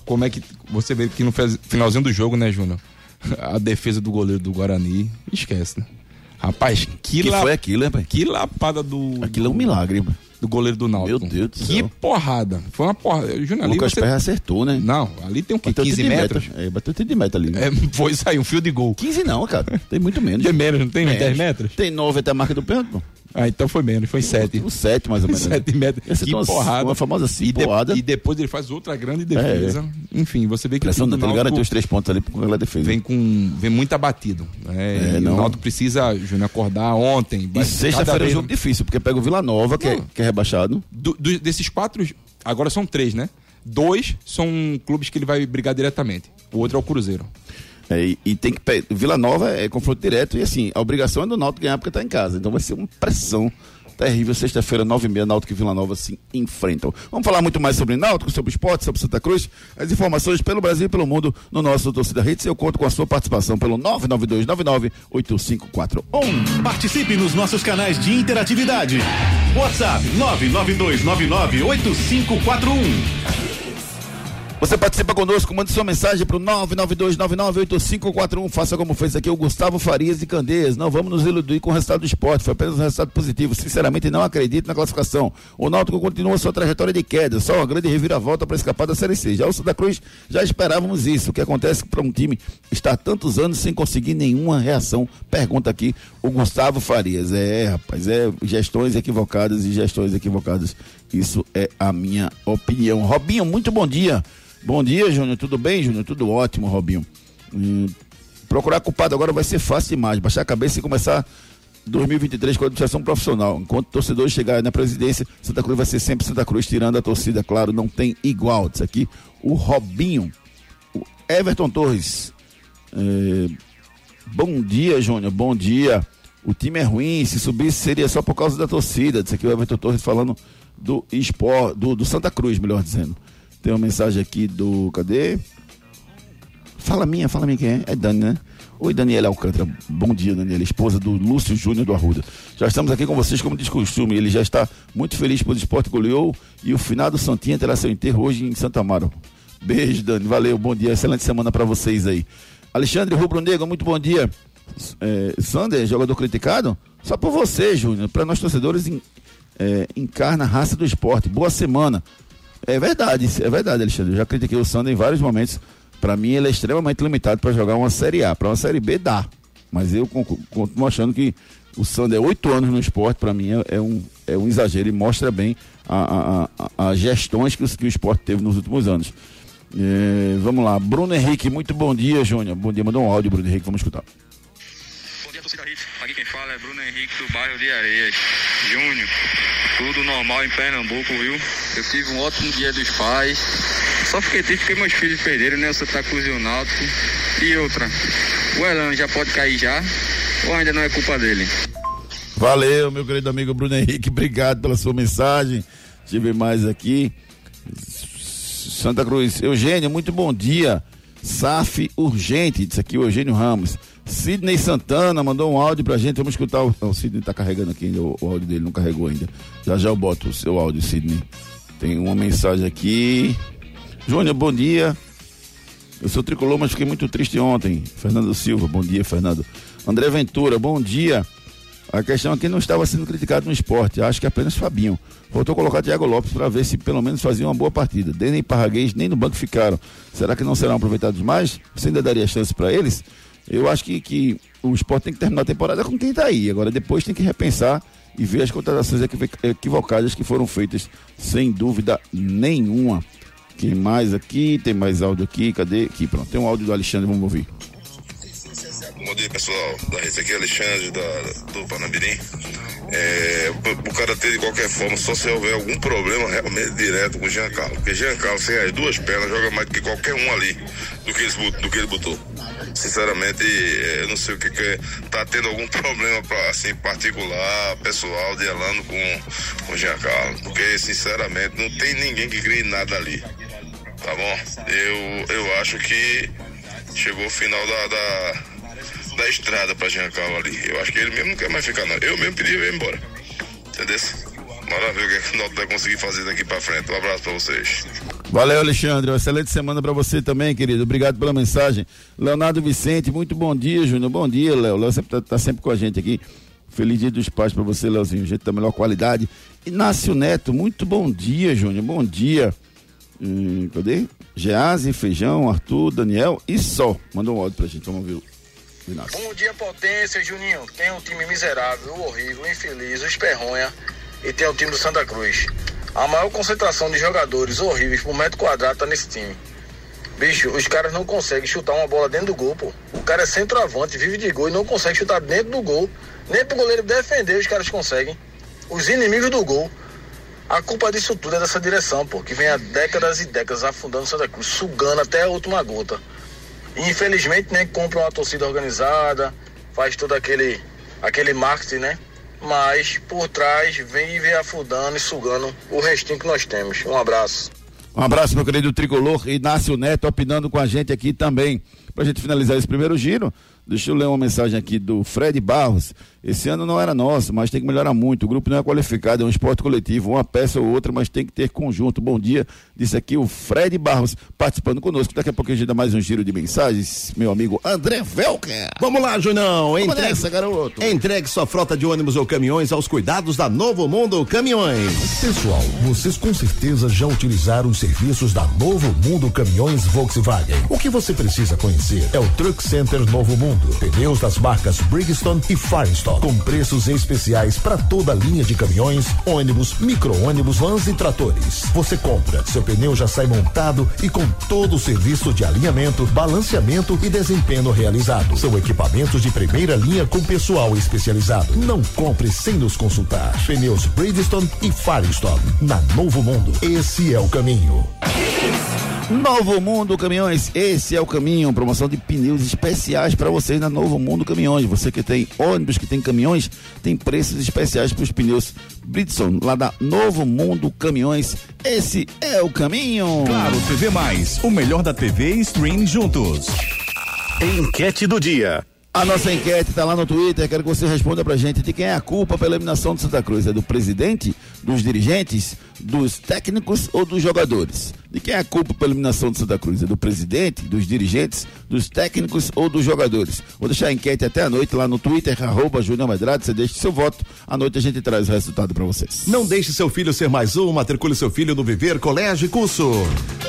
como é que. Você vê que no finalzinho do jogo, né, Júnior? A defesa do goleiro do Guarani, esquece, né? Rapaz, que,
Que
la-
foi aquilo, hein, pai?
que lapada do,
Aquilo é um milagre. mano.
do goleiro do Náutico.
Meu Deus do
Que
céu.
porrada. Foi uma porrada. Júnior,
O Lucas
você...
Perra acertou, né?
Não, ali tem um que
Bateu
15
tiro de
metros.
meta. É, bateu tiro de meta ali. né?
É, foi sair um fio de gol.
15 não, cara. Tem muito menos.
Tem menos, não tem?
Menos.
10 metros?
Tem 9 até a marca do pênalti, pô.
Ah, então foi menos, foi 7.
O 7 mais ou menos.
7 metros.
Essa
que
é uma-
porrada.
uma famosa
e, de- e depois ele faz outra grande defesa. Enfim, você vê que o
Pressão
time
da
do Náutico
garantiu os três pontos ali aquela defesa.
vem com vem muito abatido. né?
É, não.
o Náutico precisa, Júnior, acordar ontem.
E sexta-feira é um jogo difícil, porque pega o Vila Nova, que é, que é rebaixado.
do- do- desses quatro, agora são três, né? Dois são clubes que ele vai brigar diretamente. O outro é o Cruzeiro.
É, e, e tem que. Vila Nova é confronto direto e assim, a obrigação é do Náutico ganhar porque tá em casa. Então vai ser uma pressão terrível. Sexta-feira, nove e meia, Náutico e Vila Nova se enfrentam. Vamos falar muito mais sobre Náutico, sobre esporte, sobre Santa Cruz. As informações pelo Brasil e pelo mundo no nosso Torcida Hits. Eu conto com a sua participação pelo 992998541.
Participe nos nossos canais de interatividade. WhatsApp 992998541.
Você participa conosco, mande sua mensagem para o 992998541. Faça como fez aqui o Gustavo Farias de Candeias. Não vamos nos iludir com o resultado do esporte. Foi apenas um resultado positivo. Sinceramente, não acredito na classificação. O Náutico continua sua trajetória de queda. Só uma grande reviravolta para escapar da Série C. Já o Santa Cruz, já esperávamos isso. O que acontece para um time estar tantos anos sem conseguir nenhuma reação? Pergunta aqui o Gustavo Farias. É, rapaz, é gestões equivocadas e gestões equivocadas. Isso é a minha opinião. Robinho, muito bom dia. Bom dia, Júnior. Tudo bem, Júnior? Tudo ótimo, Robinho. Hum, procurar culpado agora vai ser fácil demais. Baixar a cabeça e começar 2023 com a administração profissional. Enquanto torcedores chegarem na presidência, Santa Cruz vai ser sempre Santa Cruz, tirando a torcida, claro, não tem igual. Isso aqui, o Robinho. O Everton Torres. É, Bom dia, Júnior. Bom dia. O time é ruim. Se subisse seria só por causa da torcida. Isso aqui o Everton Torres falando do esporte, do, do Santa Cruz, melhor dizendo. Tem uma mensagem aqui do. Cadê? Fala minha, fala minha quem é? É Dani, né? Oi, Daniela Alcântara. Bom dia, Daniela, esposa do Lúcio Júnior do Arruda. Já estamos aqui com vocês como de costume. Ele já está muito feliz por o esporte goleou e o final do Santinha terá seu enterro hoje em Santa Amaro. Beijo, Dani. Valeu, bom dia. Excelente semana para vocês aí. Alexandre Rubro Negro, muito bom dia. É, Sander, jogador criticado? Só por você, Júnior. Para nós torcedores, é, encarna a raça do esporte. Boa semana. É verdade, é verdade, Alexandre. Eu já critiquei o Sander em vários momentos. Para mim, ele é extremamente limitado para jogar uma Série A. Para uma Série B, dá. Mas eu continuo achando que o Sander é oito anos no esporte, para mim é, é, um, é um exagero e mostra bem as gestões que, que o esporte teve nos últimos anos. É, vamos lá, Bruno Henrique, muito bom dia, Júnior. Bom dia, mandou um áudio, Bruno Henrique, vamos escutar.
Aqui quem fala é Bruno Henrique do bairro de Areias. Júnior, tudo normal em Pernambuco, viu? Eu tive um ótimo dia dos pais. Só fiquei triste porque meus filhos perderam, né? O Santa Cruz e o Náutico. E outra, o Elan já pode cair já? Ou ainda não é culpa dele?
Valeu, meu querido amigo Bruno Henrique, obrigado pela sua mensagem. Tive mais aqui. Santa Cruz. Eugênio, muito bom dia. SAF urgente, disse aqui o Eugênio Ramos. Sidney Santana mandou um áudio pra gente. Vamos escutar. O, o Sidney tá carregando aqui ainda. O, o, áudio dele não carregou ainda. Já já eu boto o seu áudio, Sidney. Tem uma mensagem aqui. Júnior, bom dia. Eu sou tricolor, mas fiquei muito triste ontem. Fernando Silva, bom dia, Fernando. André Ventura, bom dia. A questão aqui não estava sendo criticado no esporte, acho que apenas Fabinho. Voltou a colocar Thiago Lopes para ver se pelo menos fazia uma boa partida. Denem e Parraguês nem no banco ficaram. Será que não serão aproveitados mais? Você ainda daria chance para eles? Eu acho que, que o esporte tem que terminar a temporada com quem está aí. Agora depois tem que repensar e ver as contratações equivocadas que foram feitas, sem dúvida nenhuma. Quem mais aqui? Tem mais áudio aqui? Cadê? Aqui, pronto. Tem um áudio do Alexandre, vamos ouvir.
Bom dia pessoal, da rede aqui é Alexandre da, do Panamirim. É, o cara ter de qualquer forma, só se houver algum problema realmente direto com o Jean Carlos. Porque Jean Carlos, sem as duas pernas, joga mais do que qualquer um ali do que, ele, do que ele botou. Sinceramente, é, eu não sei o que, que é. Tá tendo algum problema pra, assim, particular, pessoal, de Elano com, com o Jean Carlos. Porque, sinceramente, não tem ninguém que crie nada ali. Tá bom? Eu, eu acho que chegou o final da, da da estrada pra Giancarlo ali. Eu acho que ele mesmo não quer mais ficar, não. Eu mesmo pedi ir embora. Entendeu? Ver o que, é o Náutico vai conseguir fazer daqui pra frente. Um abraço pra vocês.
Valeu, Alexandre. Uma excelente semana para você também, querido. Obrigado pela mensagem. Leonardo Vicente, muito bom dia, Júnior. Bom dia, Léo. Léo sempre tá, tá, sempre com a gente aqui. Feliz dia dos pais para você, Léozinho. Gente da melhor qualidade. Inácio Neto, muito bom dia, Júnior. Bom dia. Hum, cadê? Gease, Feijão, Arthur, Daniel e só. Mandou um áudio pra gente. Vamos ouvir.
Bom dia, potência, Juninho. Tem um time miserável, horrível, infeliz, o Esperronha e tem o time do Santa Cruz. A maior concentração de jogadores horríveis por metro quadrado tá nesse time. Bicho, os caras não conseguem chutar uma bola dentro do gol, pô. O cara é centroavante, vive de gol e não consegue chutar dentro do gol. Nem pro goleiro defender os caras conseguem. Os inimigos do gol. A culpa disso tudo é dessa direção, pô, que vem há décadas e décadas afundando Santa Cruz, sugando até a última gota. Infelizmente, né, compra uma torcida organizada, faz todo aquele, aquele marketing, né? Mas por trás vem vem afundando e sugando o restinho que nós temos. Um abraço.
Um abraço, meu querido tricolor. Inácio Neto opinando com a gente aqui também. Pra gente finalizar esse primeiro giro, Deixa eu ler uma mensagem aqui do Fred Barros. Esse ano não era nosso, mas tem que melhorar muito. O grupo não é qualificado, é um esporte coletivo, uma peça ou outra, mas tem que ter conjunto. Bom dia, disse aqui o Fred Barros participando conosco. Daqui a pouco a gente dá mais um giro de mensagens. Meu amigo André Velker.
Vamos lá, Junão.
Entregue, nessa, garoto.
Entregue sua frota de ônibus ou caminhões aos cuidados da Novo Mundo Caminhões.
Pessoal, vocês com certeza já utilizaram os serviços da Novo Mundo Caminhões Volkswagen. O que você precisa conhecer é o Truck Center Novo Mundo mundo. Pneus das marcas Bridgestone e Firestone, com preços especiais para toda a linha de caminhões, ônibus, micro-ônibus, vans e tratores. Você compra, seu pneu já sai montado e com todo o serviço de alinhamento, balanceamento e desempenho realizado. São equipamentos de primeira linha com pessoal especializado. Não compre sem nos consultar. Pneus Bridgestone e Firestone. Na Novo Mundo, esse é o caminho.
Novo Mundo Caminhões, esse é o caminho. Promoção de pneus especiais para vocês na Novo Mundo Caminhões. Você que tem ônibus, que tem caminhões, tem preços especiais para os pneus Bridson, lá da Novo Mundo Caminhões. Esse é o caminho.
Claro, TV Mais, o melhor da TV e stream juntos.
Enquete do dia.
A nossa enquete está lá no Twitter, quero que você responda pra gente de quem é a culpa pela eliminação do Santa Cruz. É do presidente, dos dirigentes, dos técnicos ou dos jogadores? De quem é a culpa pela eliminação do Santa Cruz? É do presidente, dos dirigentes, dos técnicos ou dos jogadores? Vou deixar a enquete até a noite lá no Twitter, arroba Júnior Medrado, você deixa seu voto. À noite a gente traz o resultado para vocês.
Não deixe seu filho ser mais um, matricule seu filho no Viver Colégio e Curso.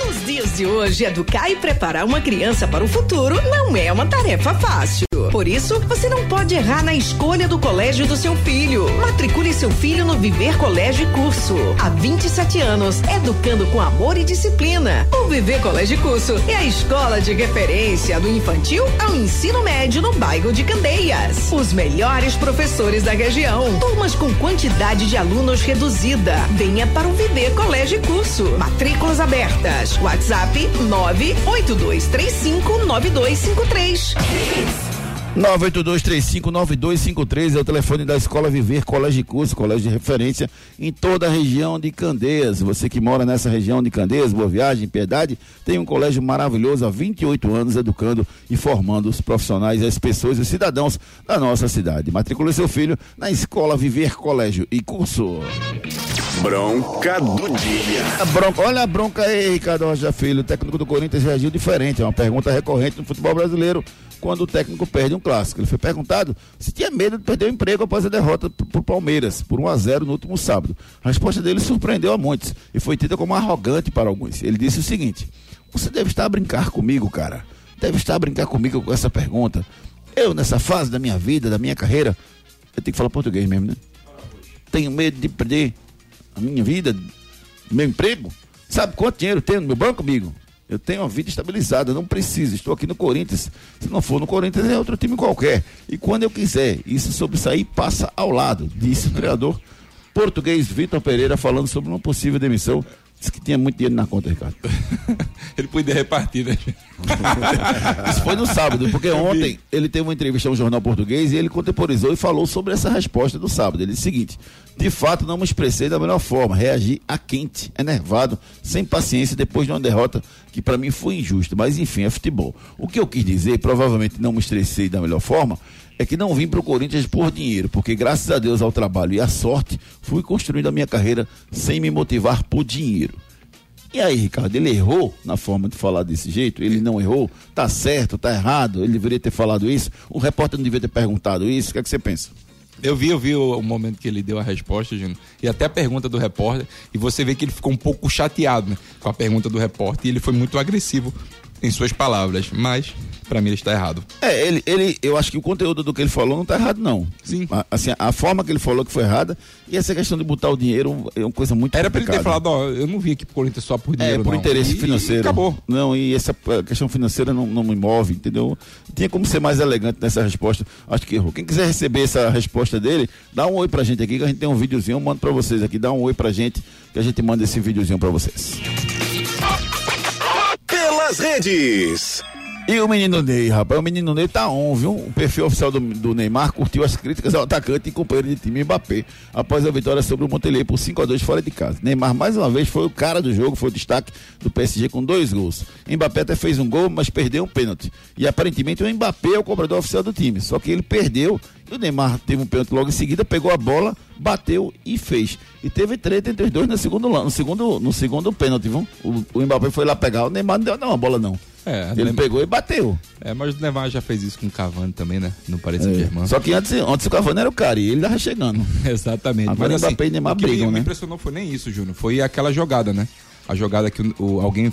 Nos dias de hoje, educar e preparar uma criança para o futuro não é uma tarefa fácil. Por isso, você não pode errar na escolha do colégio do seu filho. Matricule seu filho no Viver Colégio e Curso. Há 27 anos, educando com amor e disciplina. O Viver Colégio Curso é a escola de referência do infantil ao ensino médio no bairro de Candeias. Os melhores professores da região. Turmas com quantidade de alunos reduzida. Venha para o Viver Colégio Curso. Matrículas abertas. WhatsApp 98235 9253.
982359253 é o telefone da Escola Viver Colégio de Curso, colégio de referência em toda a região de Candeias. Você que mora nessa região de Candeias, Boa Viagem, Piedade, tem um colégio maravilhoso há 28 anos educando e formando os profissionais, as pessoas e os cidadãos da nossa cidade. Matricule seu filho na Escola Viver Colégio e Curso.
Bronca do dia.
A bronca, olha a bronca aí, Ricardo Rocha Filho. Técnico do Corinthians reagiu diferente. É uma pergunta recorrente no futebol brasileiro quando o técnico perde um clássico. Ele foi perguntado se tinha medo de perder o emprego após a derrota para Palmeiras, por 1 a 0 no último sábado. A resposta dele surpreendeu a muitos e foi tida como arrogante para alguns. Ele disse o seguinte: Você deve estar a brincar comigo, cara. Deve estar a brincar comigo com essa pergunta. Eu, nessa fase da minha vida, da minha carreira, eu tenho que falar português mesmo, né? Tenho medo de perder a minha vida, meu emprego. Sabe quanto dinheiro tenho no meu banco, amigo? Eu tenho uma vida estabilizada, não preciso. Estou aqui no Corinthians. Se não for no Corinthians, é outro time qualquer. E quando eu quiser, isso sobressair passa ao lado, disse o treinador português Vitor Pereira, falando sobre uma possível demissão. Disse que tinha muito dinheiro na conta, Ricardo.
Ele podia repartir, né?
Isso foi no sábado, porque ontem ele teve uma entrevista a um jornal português e ele contemporizou e falou sobre essa resposta do sábado. Ele disse o seguinte: de fato, não me expressei da melhor forma, reagi a quente, enervado, sem paciência, depois de uma derrota que para mim foi injusta. Mas enfim, é futebol. O que eu quis dizer, provavelmente não me estressei da melhor forma, é que não vim para o Corinthians por dinheiro, porque graças a Deus ao trabalho e à sorte, fui construindo a minha carreira sem me motivar por dinheiro. E aí, Ricardo, ele errou na forma de falar desse jeito? Ele não errou? Tá certo, tá errado? Ele deveria ter falado isso? O repórter não deveria ter perguntado isso? O que, é que você pensa?
Eu vi, eu vi o, o momento que ele deu a resposta, Júnior, e até a pergunta do repórter, e você vê que ele ficou um pouco chateado né, com a pergunta do repórter, e ele foi muito agressivo em suas palavras, mas para mim ele está errado.
É, ele, ele, eu acho que o conteúdo do que ele falou não está errado, não.
Sim.
A, assim, a forma que ele falou que foi errada, e essa questão de botar o dinheiro é uma coisa muito
Era para ele ter falado, ó, eu não vim aqui pro Corinthians só por
É,
dinheiro,
por
não.
interesse
E-
financeiro.
E acabou.
Não, e essa questão financeira não, não me move, entendeu? Tinha como ser mais elegante nessa resposta. Acho que errou. Quem quiser receber essa resposta dele, dá um oi pra gente aqui, que a gente tem um videozinho, eu mando pra vocês aqui. Dá um oi pra gente, que a gente manda esse videozinho pra vocês.
Pelas redes.
E o menino Ney, rapaz, o menino Ney tá on, viu? O perfil oficial do, do Neymar curtiu as críticas ao atacante e companheiro de time Mbappé após a vitória sobre o Montpellier por 5 a 2 fora de casa. Neymar mais uma vez foi o cara do jogo, foi o destaque do PSG com dois gols. Mbappé até fez um gol, mas perdeu um pênalti. E aparentemente o Mbappé é o cobrador oficial do time, só que ele perdeu e o Neymar teve um pênalti logo em seguida, pegou a bola, bateu e fez. E teve treta entre os dois no segundo, no segundo, no segundo pênalti, viu? O, o Mbappé foi lá pegar, o Neymar não deu não, a bola não.
É,
Ele
Neymar-
pegou e bateu.
É, mas o Neymar já fez isso com o Cavani também, né? No Paris Saint-Germain.
É. Só que antes, antes o Cavani era o cara e ele tava chegando.
Exatamente.
Agora
Mas, assim,
Mbappé e Neymar
o que me-
brigam,
me,
né?
impressionou foi nem isso, Júnior. Foi aquela jogada, né? A jogada que o, o- alguém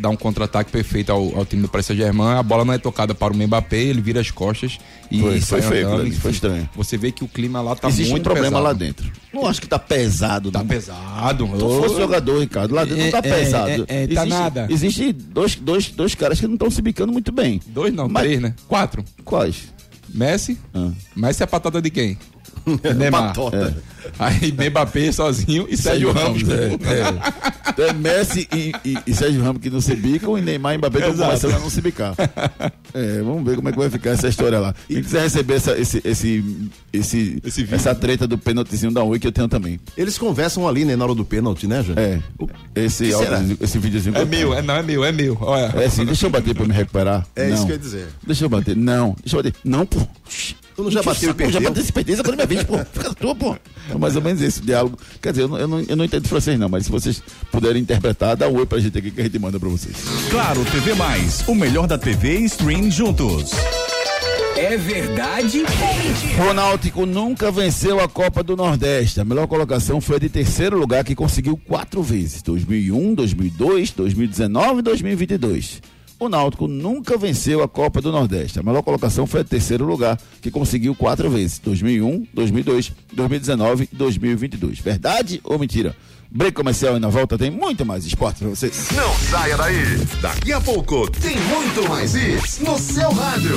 dá um contra-ataque perfeito ao, ao time do Paris Saint-Germain, a bola não é tocada para o Mbappé, ele vira as costas e
Foi-
sai
foi feio,
andando,
aquilo ali, foi estranho.
Você vê que o clima lá tá
Existe
muito
um problema
pesado.
lá dentro. Não acho que tá pesado,
Tá
não.
pesado.
Se tu fosse jogador, Ricardo, lá dentro não tá
É, é,
pesado.
é, é, tá
existe,
nada.
Existe dois, dois, dois caras que não estão se bicando muito bem.
Dois não,
Mas-
três, né? Quatro.
Quais?
Messi.
Ah.
Messi é a patata de quem? Neymar.
Patota.
Aí Mbappé sozinho e Sérgio Ramos.
É, é. Então é Messi e, e, e Sérgio Ramos que não se bicam e Neymar e Mbappé estão começando a não se bicar. É, vamos ver como é que vai ficar essa história lá. Quem quiser receber essa, esse, esse, esse,
Esse
essa treta do pênaltizinho da Oi que eu tenho também.
Eles conversam ali, né, na hora do pênalti, né, Júnior?
É, esse, áudio, esse videozinho
É meu, é, não, é meu, é meu. Olha.
É assim, deixa eu bater pra me recuperar.
É
não.
isso que eu ia dizer.
Deixa eu bater. Não, deixa eu bater. Não, pô.
Tu não já bateu e
Eu já
perdeu?
bateu esse perdeu, agora é minha vez, pô. Fica na tua, pô. É mais ou menos esse diálogo. Quer dizer, eu não, eu, não, eu não entendo francês, não, mas se vocês puderem interpretar, dá um oi pra gente aqui que a gente manda pra vocês.
Claro TV Mais, o melhor da TV e stream juntos.
É verdade?
O Náutico nunca venceu a Copa do Nordeste. A melhor colocação foi a de terceiro lugar, que conseguiu quatro vezes: 2001, 2002, 2019 e 2022. O Náutico nunca venceu a Copa do Nordeste. A melhor colocação foi a terceiro lugar, que conseguiu quatro vezes: 2001, 2002, 2019 e 2022. Verdade ou mentira? Break comercial e na volta tem muito mais esporte pra vocês.
Não saia daí. Daqui a pouco tem muito mais isso no seu rádio.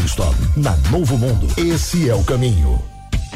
Na Novo Mundo, esse é o caminho.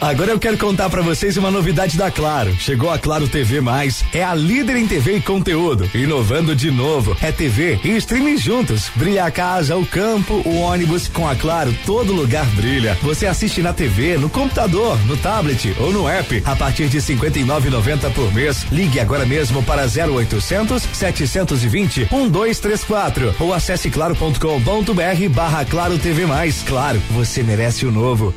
Agora eu quero contar pra vocês uma novidade da Claro. Chegou a Claro TV Mais, é a líder em TV e conteúdo, inovando de novo. É TV e streaming juntos. Brilha a casa, o campo, o ônibus. Com a Claro, todo lugar brilha. Você assiste na TV, no computador, no tablet ou no app a partir de 59,90 por mês. Ligue agora mesmo para 0800 720 1234 ou acesse claro.com.br barra Claro TV Mais. Claro, você merece o novo.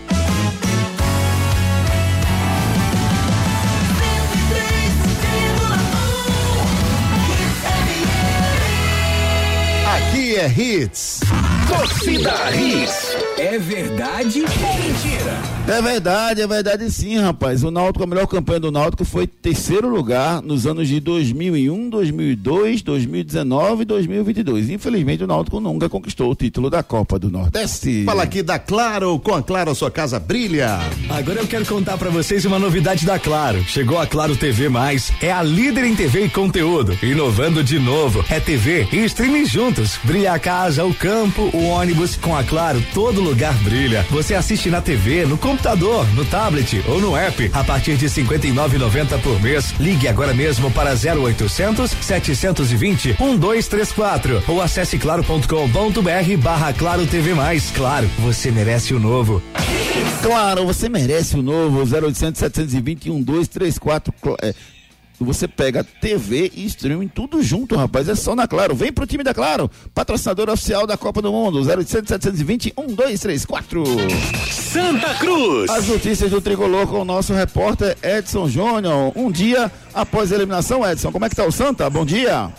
Aqui é Hits.
Torcida Hits. É verdade ou mentira?
É verdade, é verdade sim, rapaz. O Náutico, a melhor campanha do Náutico foi terceiro lugar nos anos de 2001, 2002, 2019 e 2022. Infelizmente, o Náutico nunca conquistou o título da Copa do Nordeste.
Fala aqui da Claro, com a Claro a sua casa brilha.
Agora eu quero contar para vocês uma novidade da Claro. Chegou a Claro TV Mais, é a líder em TV e conteúdo. Inovando de novo, é TV e streaming juntos. Brilha a casa, o campo, o ônibus. Com a Claro, todo lugar brilha. Você assiste na TV, no computador, no tablet ou no app a partir de 59,90 por mês. Ligue agora mesmo para 0800 720 1234 ou acesse claro.com.br barra Claro TV Mais. Claro, você merece o novo.
Claro, você merece o novo 0800 720 1234. É, você pega TV e streaming tudo junto, rapaz. É só na Claro. Vem pro time da Claro, patrocinador oficial da Copa do Mundo. 0800 720 1234.
Santa Cruz.
As notícias do tricolor com o nosso repórter Edson Júnior. Um dia após a eliminação, Edson, como é que tá o Santa? Bom dia.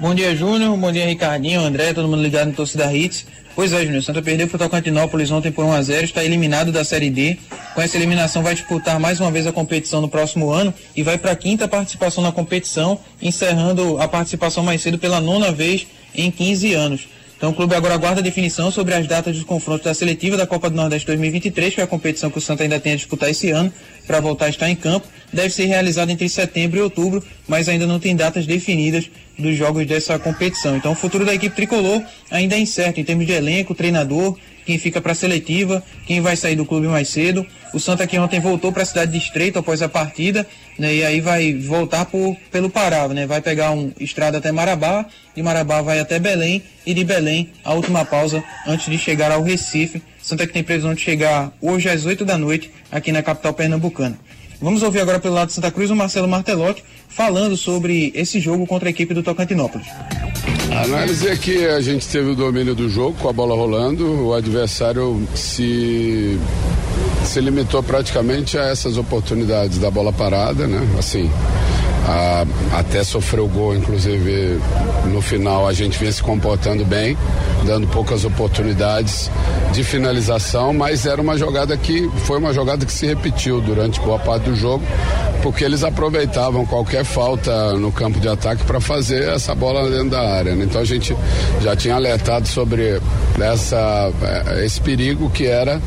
Bom dia, Júnior. Bom dia, Ricardinho, André, todo mundo ligado no Torcida Hits. Pois é, Júnior. Santa perdeu para o Tocantinópolis ontem por 1x0, está eliminado da Série D. Com essa eliminação, vai disputar mais uma vez a competição no próximo ano e vai para a quinta participação na competição, encerrando a participação mais cedo pela nona vez em 15 anos. Então o clube agora aguarda definição sobre as datas dos confrontos da seletiva da Copa do Nordeste 2023, que é a competição que o Santa ainda tem a disputar esse ano, para voltar a estar em campo. Deve ser realizada entre setembro e outubro, mas ainda não tem datas definidas dos jogos dessa competição. Então o futuro da equipe tricolor ainda é incerto em termos de elenco, treinador, quem fica para a seletiva, quem vai sair do clube mais cedo. O Santa que ontem voltou para a cidade de Estreito após a partida, né, e aí vai voltar por, pelo Pará, né, vai pegar um estrada até Marabá, de Marabá vai até Belém e de Belém a última pausa antes de chegar ao Recife. Santa que tem previsão de chegar hoje às 8 da noite aqui na capital pernambucana. Vamos ouvir agora pelo lado de Santa Cruz o Marcelo Martelotti falando sobre esse jogo contra a equipe do Tocantinópolis.
A análise é que a gente teve o domínio do jogo com a bola rolando, o adversário se se limitou praticamente a essas oportunidades da bola parada, né? Assim, a, até sofreu gol, inclusive no final a gente vinha se comportando bem, dando poucas oportunidades de finalização, mas era uma jogada que foi uma jogada que se repetiu durante boa parte do jogo, porque eles aproveitavam qualquer falta no campo de ataque para fazer essa bola dentro da área. Né? Então a gente já tinha alertado sobre essa, eh, esse perigo que era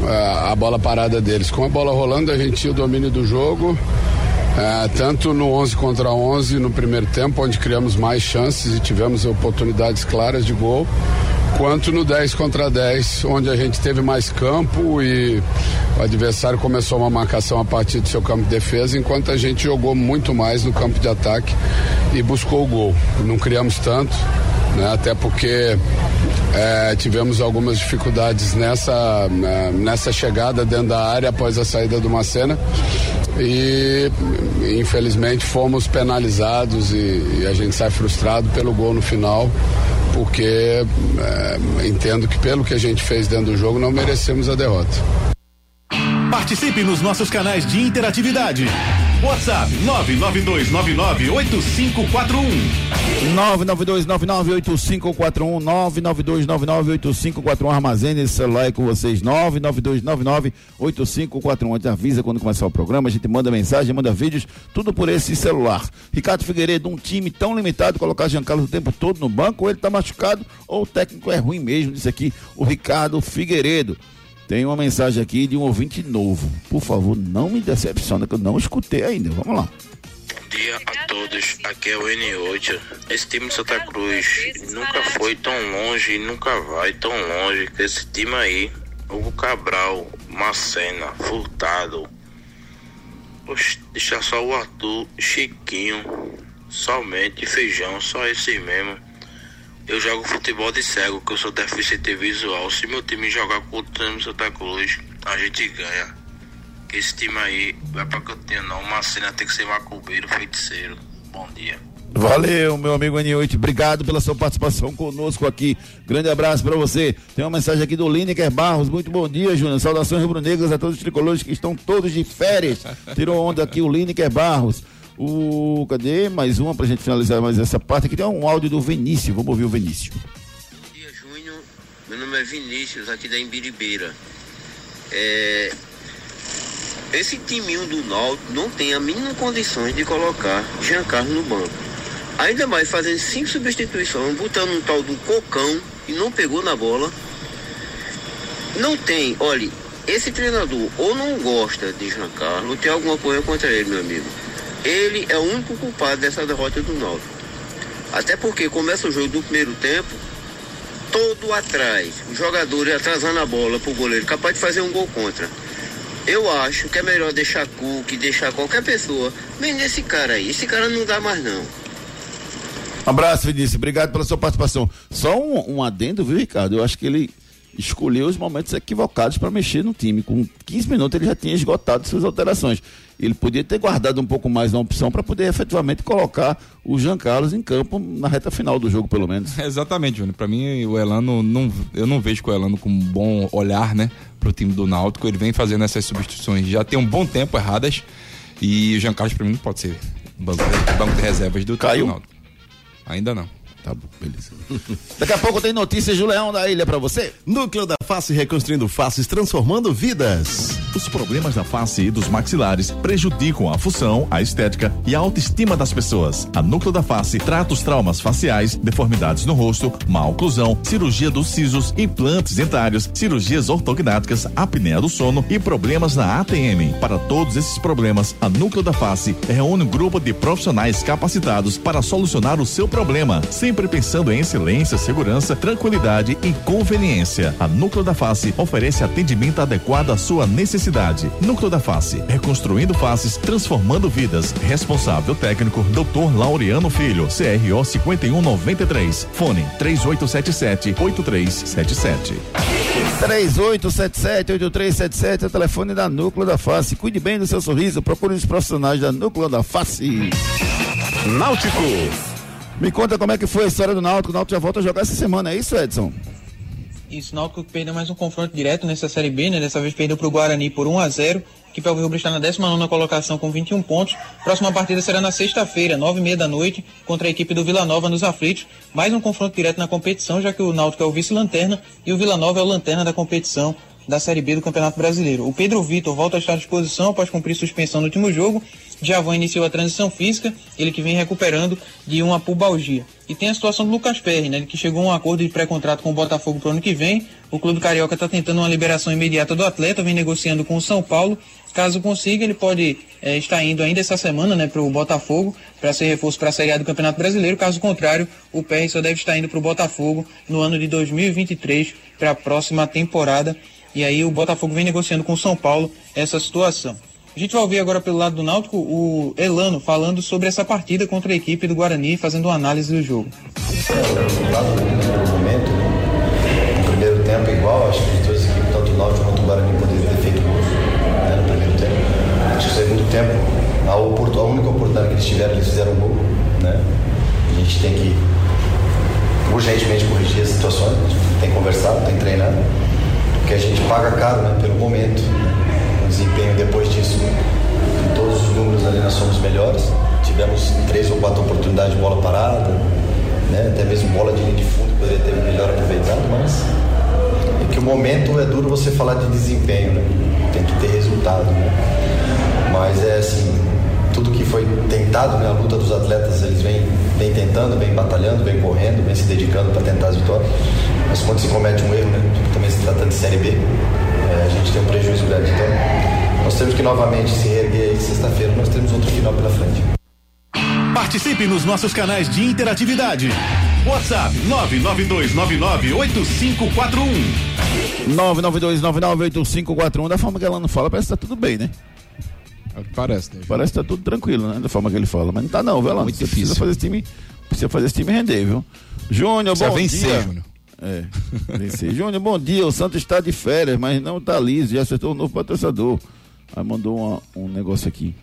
eh, a bola parada deles. Com a bola rolando, a gente tinha o domínio do jogo. É, tanto no 11 contra 11 no primeiro tempo, onde criamos mais chances e tivemos oportunidades claras de gol, quanto no 10 contra 10, onde a gente teve mais campo e o adversário começou uma marcação a partir do seu campo de defesa, enquanto a gente jogou muito mais no campo de ataque e buscou o gol. Não criamos tanto, né, até porque é, tivemos algumas dificuldades nessa, né, nessa chegada dentro da área após a saída do Macena e infelizmente fomos penalizados e, e, a gente sai frustrado pelo gol no final porque é, entendo que pelo que a gente fez dentro do jogo não merecemos a derrota.
Participe nos nossos canais de interatividade. WhatsApp 992998541.
992998541 992998541 Armazene esse celular aí com vocês 992998541 a gente avisa quando começar o programa, a gente manda mensagem, manda vídeos, tudo por esse celular. Ricardo Figueiredo, um time tão limitado, colocar Jean Carlos o tempo todo no banco, ou ele tá machucado, ou o técnico é ruim mesmo, disse aqui o Ricardo Figueiredo. Tem uma mensagem aqui de um ouvinte novo. Por favor, não me decepciona, que eu não escutei ainda. Vamos lá.
Bom dia a todos, aqui é o N8. Esse time de Santa Cruz nunca foi tão longe e nunca vai tão longe que esse time aí. Hugo Cabral, Macena, Furtado. Deixa só o Arthur, Chiquinho, somente Feijão, só esses mesmo. Eu jogo futebol de cego, que eu sou deficiente visual. Se meu time jogar contra o Santa Cruz, a gente ganha. Que esse time aí vai pra cantinho não. Uma cena tem que ser macumbeiro, feiticeiro. Bom dia.
Valeu, meu amigo N8. Obrigado pela sua participação conosco aqui. Grande abraço para você. Tem uma mensagem aqui do Lineker Barros. Muito bom dia, Júnior. Saudações rubro-negras a todos os tricolores que estão todos de férias. Tirou onda aqui o Lineker Barros. O. Cadê? Mais uma pra gente finalizar mais essa parte. Aqui tem um áudio do Vinícius. Vamos ouvir o Vinícius.
Bom dia, Júnior.
Meu nome é Vinícius, aqui da Imbiribeira. É, esse timinho do Náutico não tem a mínima condições de colocar Jean Carlos no banco. Ainda mais fazendo cinco substituições, botando um tal do cocão e não pegou na bola. Não tem, olhe, esse treinador ou não gosta de Jean Carlos, tem alguma coisa contra ele, meu amigo. Ele é o único culpado dessa derrota do Náutico. Até porque começa o jogo do primeiro tempo, todo atrás, os jogadores atrasando a bola pro goleiro, capaz de fazer um gol contra. Eu acho que é melhor deixar Cook, deixar qualquer pessoa, menos esse cara aí. Esse cara não dá mais não.
Um abraço, Vinícius. Obrigado pela sua participação. Só um, um adendo, viu, Ricardo? Eu acho que ele escolheu os momentos equivocados para mexer no time. Com 15 minutos ele já tinha esgotado suas alterações. Ele podia ter guardado um pouco mais na opção para poder efetivamente colocar o Jean Carlos em campo na reta final do jogo, pelo menos.
Exatamente, Júnior. Para mim, o Elano, não, eu não vejo o Elano com um bom olhar, né, pro time do Náutico. Ele vem fazendo essas substituições já tem um bom tempo erradas. E o Jean Carlos, para mim, não pode ser banco, banco de reservas do do Náutico. Ainda não.
Tá bom, beleza. Daqui a pouco tem notícias do Leão da Ilha para você.
Núcleo da Face reconstruindo faces, transformando vidas.
Os problemas da face e dos maxilares prejudicam a função, a estética e a autoestima das pessoas. A Núcleo da Face trata os traumas faciais, deformidades no rosto, má oclusão, cirurgia dos sisos, implantes dentários, cirurgias ortognáticas, apneia do sono e problemas na ATM. Para todos esses problemas, a Núcleo da Face reúne um grupo de profissionais capacitados para solucionar o seu problema, sempre pensando em excelência, segurança, tranquilidade e conveniência. A Núcleo da Face oferece atendimento adequado à sua necessidade. Núcleo da Face, reconstruindo faces, transformando vidas. Responsável técnico, Dr. Laureano Filho, CRO 5193. Fone 3877 8377.
3877-8377 é o telefone da Núcleo da Face. Cuide bem do seu sorriso, procure os profissionais da Núcleo da Face.
Náutico.
Me conta como é que foi a história do Náutico. O Náutico já volta a jogar essa semana, é isso, Edson?
Isso, o Náutico perdeu mais um confronto direto nessa Série B, né? Dessa vez perdeu para o Guarani por 1 a 0 que o Rubro está na 19 colocação com 21 pontos. Próxima partida será na sexta-feira, 9h30 da noite, contra a equipe do Vila Nova nos aflitos. Mais um confronto direto na competição, já que o Náutico é o vice-lanterna e o Vila Nova é o lanterna da competição da Série B do Campeonato Brasileiro. O Pedro Vitor volta a estar à disposição após cumprir suspensão no último jogo. Javan iniciou a transição física, ele que vem recuperando de uma pubalgia. E tem a situação do Lucas Perry, né, que chegou a um acordo de pré-contrato com o Botafogo para o ano que vem. O clube carioca está tentando uma liberação imediata do atleta, vem negociando com o São Paulo. Caso consiga, ele pode é, estar indo ainda essa semana né, para o Botafogo para ser reforço para a Série A do Campeonato Brasileiro. Caso contrário, o Perry só deve estar indo para o Botafogo no ano de 2023 para a próxima temporada. E aí o Botafogo vem negociando com o São Paulo essa situação. A gente vai ouvir agora pelo lado do Náutico o Elano falando sobre essa partida contra a equipe do Guarani, fazendo uma análise do jogo.
É, o momento, no primeiro tempo igual, acho que as duas equipes, tanto o Náutico quanto o Guarani, poderiam ter feito gols né, no primeiro tempo. Acho que no segundo tempo, a, a única oportunidade que eles tiveram, eles fizeram um gol. Né? A gente tem que urgentemente corrigir as situações, a gente tem conversado, tem treinado, porque a gente paga caro né, pelo momento. O desempenho depois disso, em todos os números ali nós somos melhores. Tivemos três ou quatro oportunidades de bola parada, né, até mesmo bola de linha de fundo poderia ter melhor aproveitado, mas é que o momento é duro você falar de desempenho, né? tem que ter resultado. Né? Mas é assim, tudo que foi tentado, né, a luta dos atletas, eles vêm, vêm tentando, vêm batalhando, vêm correndo, vêm se dedicando para tentar as vitórias. Mas quando se comete um erro, né, também se tratando de Série B, a gente tem um prejuízo grande. Então, nós temos que novamente se reerguer aí sexta-feira, nós temos outro final pela frente.
Participe nos nossos canais de interatividade. WhatsApp 992998541.
992998541. Da forma que ela não fala, parece que tá tudo bem, né?
Parece, né?
Parece que tá tudo tranquilo, né? Da forma que ele fala. Mas não tá não, velho.
Muito
Você
difícil.
precisa fazer esse time, precisa fazer esse time render, viu? Júnior,
Precisa
bom
vencer,
dia.
Júnior.
É, vencer. Júnior, bom dia. O Santos está de férias, mas não tá liso. Já acertou um novo patrocinador. Aí mandou uma- um negócio aqui.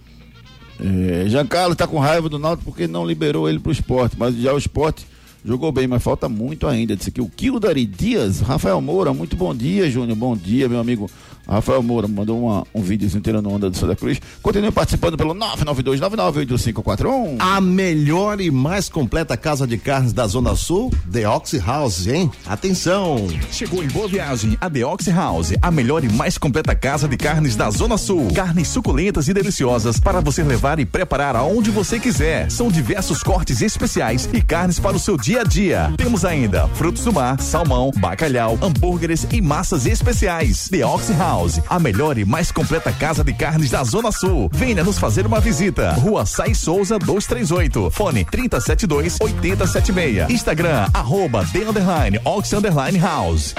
É, Giancarlo está com raiva do Náutico porque não liberou ele pro esporte, mas já o esporte jogou bem, mas falta muito ainda. Disse aqui o Kildari Dias, Rafael Moura, muito bom dia, Júnior. Bom dia, meu amigo Rafael Moura. Mandou uma, um vídeo inteiro no Onda do Santa Cruz. Continue participando pelo 992998541.
A melhor e mais completa casa de carnes da Zona Sul, The Ox House, hein? Atenção!
Chegou em Boa Viagem a The Ox House, a melhor e mais completa casa de carnes da Zona Sul. Carnes suculentas e deliciosas para você levar e preparar aonde você quiser. São diversos cortes especiais e carnes para o seu dia a dia. Temos ainda frutos do mar, salmão, bacalhau, hambúrgueres e massas especiais. The Ox House, a melhor e mais completa casa de carnes da Zona Sul. Venha nos fazer uma visita. Rua Sai Souza 238. Fone 372 8076. Instagram, arroba The Underline, Ox Underline House.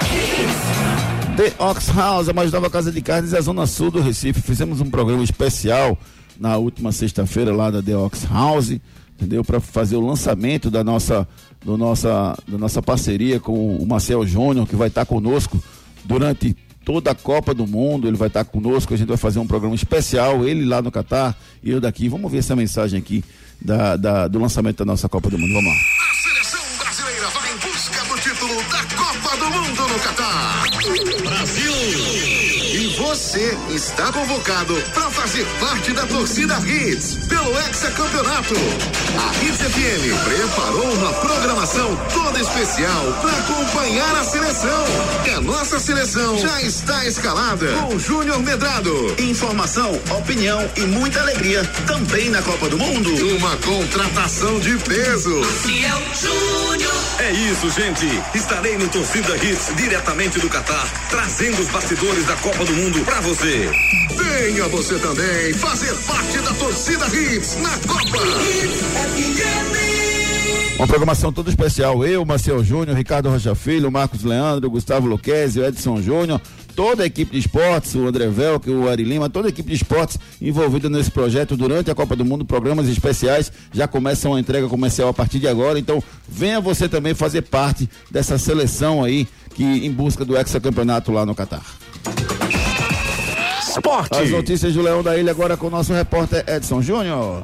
The Ox House, a mais nova casa de carnes da Zona Sul do Recife. Fizemos um programa especial na última sexta-feira lá da The Ox House, entendeu? Para fazer o lançamento da nossa, do nossa, da nossa parceria com o Marcel Júnior, que vai estar conosco durante toda a Copa do Mundo. Ele vai estar conosco. A gente vai fazer um programa especial, ele lá no Catar e eu daqui. Vamos ver essa mensagem aqui da, da, do lançamento da nossa Copa do Mundo. Vamos lá.
A seleção brasileira vai em busca do título da Copa do Mundo no Catar. Brasil! Você está convocado para fazer parte da torcida Hits pelo Hexacampeonato. A Hits FM preparou uma programação toda especial para acompanhar a seleção. E a nossa seleção já está escalada com Júnior Medrado. Informação, opinião e muita alegria também na Copa do Mundo. Uma contratação de peso.
Maciel Júnior.
É isso, gente. Estarei no Torcida Hits diretamente do Catar, trazendo os bastidores da Copa do Mundo pra você. Venha você também fazer parte da Torcida Hits na Copa.
Uma programação toda especial. Eu, Marcel Júnior, Ricardo Rocha Filho, Marcos Leandro, Gustavo Luquezzi, Edson Júnior, toda a equipe de esportes, o André Velk, o Ari Lima, toda a equipe de esportes envolvida nesse projeto durante a Copa do Mundo, programas especiais já começam a entrega comercial a partir de agora. Então, venha você também fazer parte dessa seleção aí que em busca do hexacampeonato lá no Catar.
Esporte.
As notícias do Leão da Ilha agora com o nosso repórter Edson Júnior.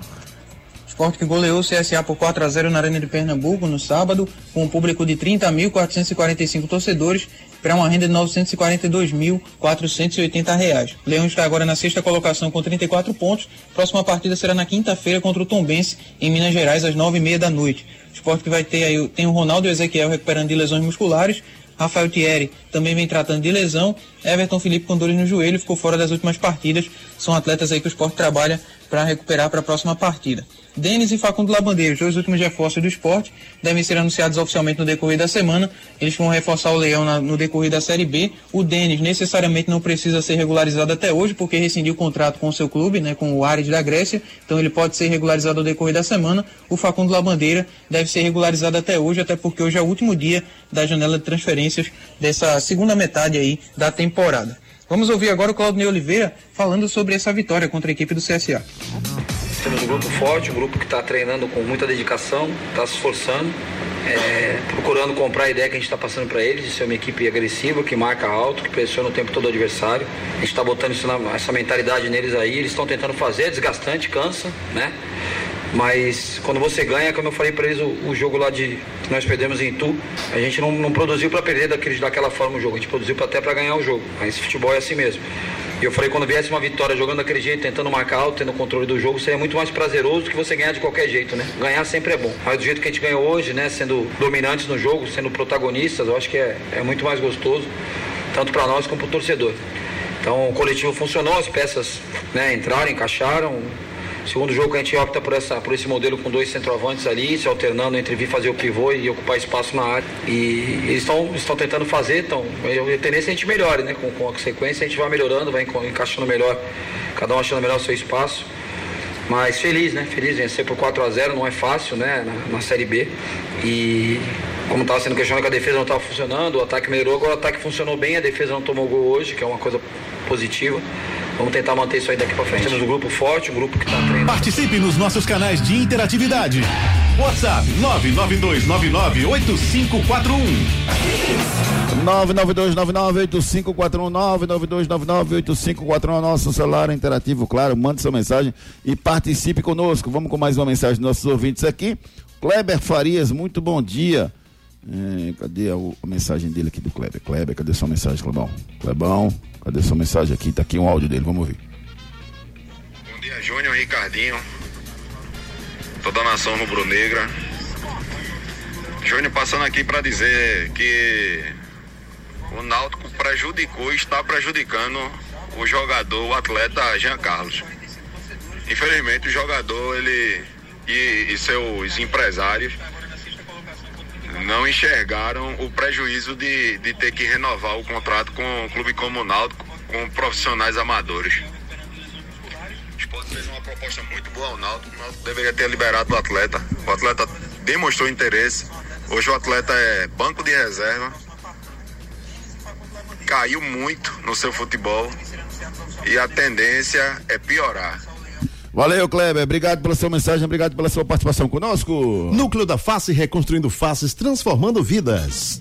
Esporte que goleou o CSA por 4 a 0 na Arena de Pernambuco no sábado, com um público de 30.445 torcedores, para uma renda de 942.480 reais. O Leão está agora na sexta colocação com 34 pontos. Próxima partida será na quinta-feira contra o Tombense, em Minas Gerais, às nove e meia da noite. O esporte que vai ter aí, tem o Ronaldo e o Ezequiel recuperando de lesões musculares, Rafael Thierry também vem tratando de lesão. Everton Felipe com dores no joelho ficou fora das últimas partidas. São atletas aí que o esporte trabalha para recuperar para a próxima partida. Denis e Facundo Labandeiro, os dois últimos reforços do esporte, devem ser anunciados oficialmente no decorrer da semana. Eles vão reforçar o Leão na, no decorrer da Série B. O Denis necessariamente não precisa ser regularizado até hoje, porque rescindiu o contrato com o seu clube, né, com o Ares da Grécia. Então ele pode ser regularizado ao decorrer da semana. O Facundo Labandeira deve ser regularizado até hoje, até porque hoje é o último dia da janela de transferências dessa segunda metade aí da temporada. Vamos ouvir agora o Claudinei Oliveira falando sobre essa vitória contra a equipe do CSA.
Temos um grupo forte, um grupo que está treinando com muita dedicação, está se esforçando, é, procurando comprar a ideia que a gente está passando para eles, de ser uma equipe agressiva, que marca alto, que pressiona o tempo todo o adversário. A gente está botando na, essa mentalidade neles aí, eles estão tentando fazer, é desgastante, cansa, né? Mas quando você ganha, como eu falei para eles, o, o, jogo lá de que nós perdemos em Itu, a gente não, não produziu para perder daquele, daquela forma o jogo, a gente produziu até para ganhar o jogo. Mas futebol é assim mesmo. E eu falei, quando viesse uma vitória jogando daquele jeito, tentando marcar alto, tendo controle do jogo, seria muito mais prazeroso do que você ganhar de qualquer jeito, né? Ganhar sempre é bom. Mas do jeito que a gente ganhou hoje, né? Sendo dominantes no jogo, sendo protagonistas, eu acho que é, é muito mais gostoso, tanto para nós como para o torcedor. Então o coletivo funcionou, as peças né, entraram, encaixaram. Segundo jogo a gente opta por, essa, por esse modelo com dois centroavantes ali, se alternando entre vir fazer o pivô e ocupar espaço na área. E eles estão tentando fazer, então a tendência é a gente melhore, né? Com, com a sequência a gente vai melhorando, vai encaixando melhor, cada um achando melhor o seu espaço. Mas feliz, né? Feliz vencer por 4 a 0 não é fácil, né? Na, na Série B. E como estava sendo questionado que a defesa não estava funcionando, o ataque melhorou, agora o ataque funcionou bem, a defesa não tomou gol hoje, que é uma coisa positiva. Vamos tentar manter isso aí daqui para frente. Temos um grupo forte, um grupo que está treinando.
Participe nos nossos canais de interatividade. WhatsApp 992998541.
992998541, nosso celular interativo, claro, mande sua mensagem e participe conosco. Vamos com mais uma mensagem dos nossos ouvintes aqui. Kleber Farias, muito bom dia. É, cadê a, a, mensagem dele aqui do Kleber? Kleber, cadê sua mensagem, Clebão? Clebão, cadê sua mensagem aqui? Tá aqui um áudio dele, vamos ouvir.
Bom dia, Júnior Ricardinho. Toda a nação rubro-negra. Júnior passando aqui para dizer que o Náutico prejudicou, está prejudicando o jogador, o atleta Jean Carlos. Infelizmente o jogador ele e, e seus empresários não enxergaram o prejuízo de, de ter que renovar o contrato com o clube Náutico, com profissionais amadores. O fez uma proposta muito boa ao Náutico, o Náutico deveria ter liberado o atleta. O atleta demonstrou interesse. Hoje o atleta é banco de reserva. Caiu muito no seu futebol e a tendência é piorar.
Valeu, Kleber. Obrigado pela sua mensagem, obrigado pela sua participação conosco.
Núcleo da Face reconstruindo faces, transformando vidas.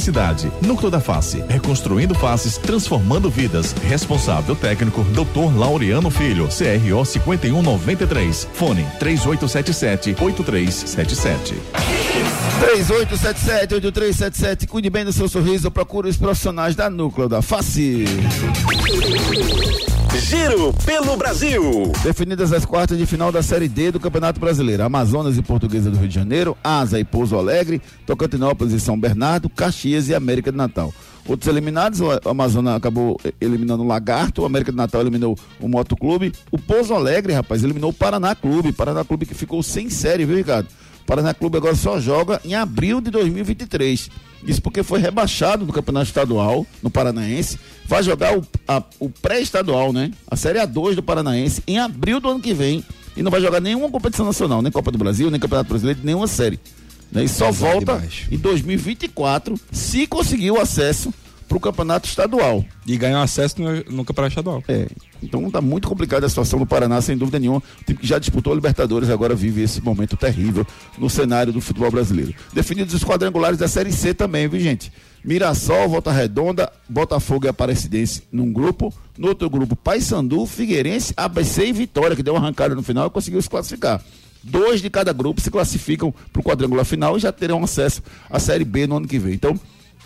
Núcleo da Face, reconstruindo faces, transformando vidas. Responsável técnico, Dr. Laureano Filho, CRO 5193. Fone 3877 8377.
3877-8377. Cuide bem do seu sorriso. Procure os profissionais da Núcleo da Face.
Giro pelo Brasil.
Definidas as quartas de final da Série D do Campeonato Brasileiro. Amazonas e Portuguesa do Rio de Janeiro, Asa e Pouso Alegre, Tocantinópolis e São Bernardo, Caxias e América de Natal. Outros eliminados, o Amazonas acabou eliminando o Lagarto, o América de Natal eliminou o Moto Clube, o Pouso Alegre, rapaz, eliminou o Paraná Clube, Paraná Clube que ficou sem série, viu, Ricardo? Paraná Clube agora só joga em abril de 2023. Isso porque foi rebaixado no Campeonato Estadual, no Paranaense. Vai jogar o, o pré-estadual, né? A Série A2 do Paranaense em abril do ano que vem. E não vai jogar nenhuma competição nacional, nem Copa do Brasil, nem Campeonato Brasileiro, nenhuma série. Né? E só volta demais. em 2024, se conseguir o acesso para o campeonato estadual.
E ganhar acesso no, no, campeonato estadual.
É. Então está muito complicada a situação no Paraná, sem dúvida nenhuma. O time que já disputou a Libertadores agora vive esse momento terrível no cenário do futebol brasileiro. Definidos os quadrangulares da Série C também, viu, gente? Mirassol, Volta Redonda, Botafogo e Aparecidense num grupo. No outro grupo, Paysandu, Figueirense, ABC e Vitória, que deu uma arrancada no final e conseguiu se classificar. Dois de cada grupo se classificam para o quadrangular final e já terão acesso à Série B no ano que vem. Então,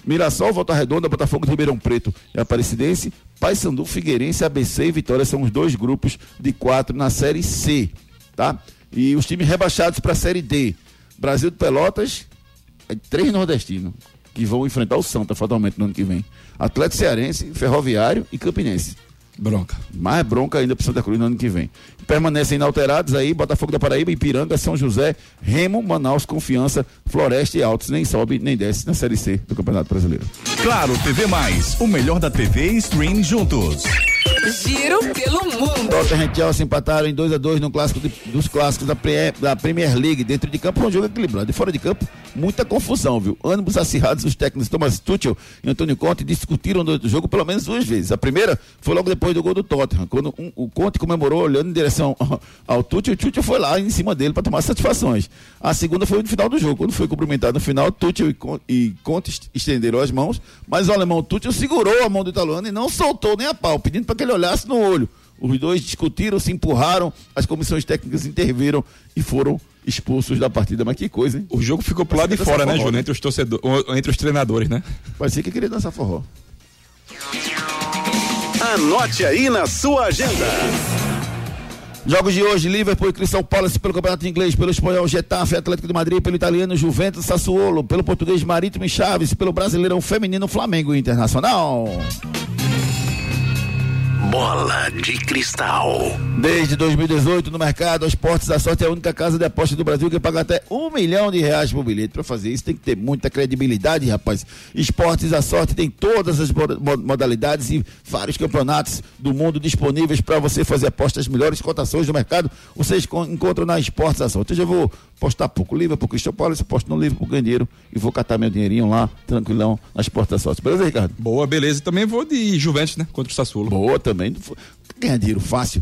Mirassol, Volta Redonda, Botafogo de Ribeirão Preto e Aparecidense, Paysandu, Figueirense, ABC e Vitória são os dois grupos de quatro na Série C, tá? E os times rebaixados para a Série D. Brasil de Pelotas, é três nordestinos que vão enfrentar o Santa fatalmente no ano que vem. Atlético Cearense, Ferroviário e Campinense.
Bronca.
Mais bronca ainda para Santa Cruz no ano que vem. Permanecem inalterados aí, Botafogo da Paraíba, Ipiranga, São José, Remo, Manaus, Confiança, Floresta e Altos. Nem sobe, nem desce na Série C do Campeonato Brasileiro.
Claro, TV Mais, o melhor da TV e stream juntos.
Giro pelo mundo.
Tottenham e Chelsea empataram em 2 a 2 no clássico de, dos clássicos da, pre, da Premier League. Dentro de campo, um jogo equilibrado. E fora de campo, muita confusão, viu? Ânimos acirrados, os técnicos Thomas Tuchel e Antônio Conte discutiram no jogo pelo menos duas vezes. A primeira foi logo depois do gol do Tottenham, quando um, o Conte comemorou olhando em direção ao, Tuchel, o Tuchel foi lá em cima dele para tomar satisfações. A segunda foi no final do jogo, quando foi cumprimentado no final, Tuchel e, Conte estenderam as mãos, mas o alemão Tuchel segurou a mão do italiano e não soltou nem a pau, pedindo para que ele olhasse no olho. Os dois discutiram, se empurraram, as comissões técnicas interviram e foram expulsos da partida. Mas que coisa, hein?
O jogo ficou pro lado de fora, né, Júnior? Entre os torcedores, entre os treinadores, né?
Parecia que queria dançar forró.
Anote aí na sua agenda.
Jogos de hoje, Liverpool e Crystal Palace pelo Campeonato Inglês, pelo Espanhol Getafe, Atlético de Madrid, pelo Italiano Juventus Sassuolo, pelo Português Marítimo e Chaves, pelo Brasileirão Feminino Flamengo Internacional.
Bola de cristal.
Desde 2018 no mercado, a Esportes da Sorte é a única casa de aposta do Brasil que paga até um milhão de reais por bilhete. Para fazer isso tem que ter muita credibilidade, rapaz. Esportes da Sorte tem todas as modalidades e vários campeonatos do mundo disponíveis para você fazer apostas melhores cotações do mercado. Vocês encontram na Esportes da Sorte. Hoje eu vou Apostar pouco, livre pro Cristão Palace, aposto no livro pro dinheiro e vou catar meu dinheirinho lá, tranquilão, nas portas sorte. Beleza, Ricardo?
Boa, beleza. E também vou de Juventus, né? Contra o Sassuolo.
Boa também. Ganhar dinheiro fácil.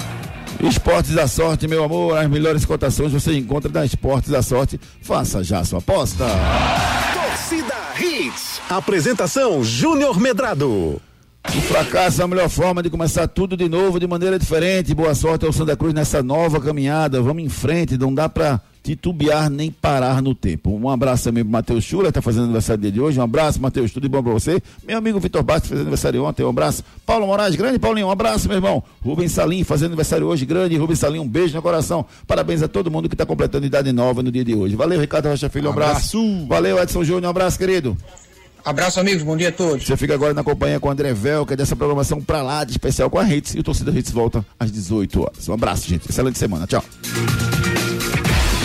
Esportes da Sorte, meu amor, as melhores cotações você encontra na Esportes da Sorte. Faça já sua aposta.
Torcida Hits. Apresentação Júnior Medrado.
O fracasso é a melhor forma de começar tudo de novo, de maneira diferente. Boa sorte ao Santa Cruz nessa nova caminhada. Vamos em frente, não dá pra titubear nem parar no tempo. Um abraço também pro Matheus Chula, tá fazendo aniversário dia de hoje. Um abraço, Matheus, tudo de bom pra você. Meu amigo Vitor Bastos fez aniversário ontem, um abraço. Paulo Moraes, grande Paulinho, um abraço, meu irmão. Rubens Salim fazendo aniversário hoje, grande Rubens Salim, um beijo no coração. Parabéns a todo mundo que tá completando idade nova no dia de hoje. Valeu, Ricardo Rocha Filho, um abraço. abraço. Valeu, Edson Júnior, um abraço, querido.
Abraço, amigos. Bom dia a todos.
Você fica agora na companhia com o André Velca dessa programação pra lá de especial com a Hits. E o Torcida Hits volta às 18 horas. Um abraço, gente. Excelente semana. Tchau.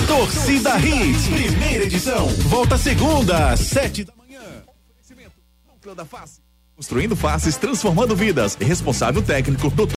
Torcida Hits, primeira edição. Volta segunda, às sete da manhã.
Construindo faces, transformando vidas. Responsável técnico, doutor.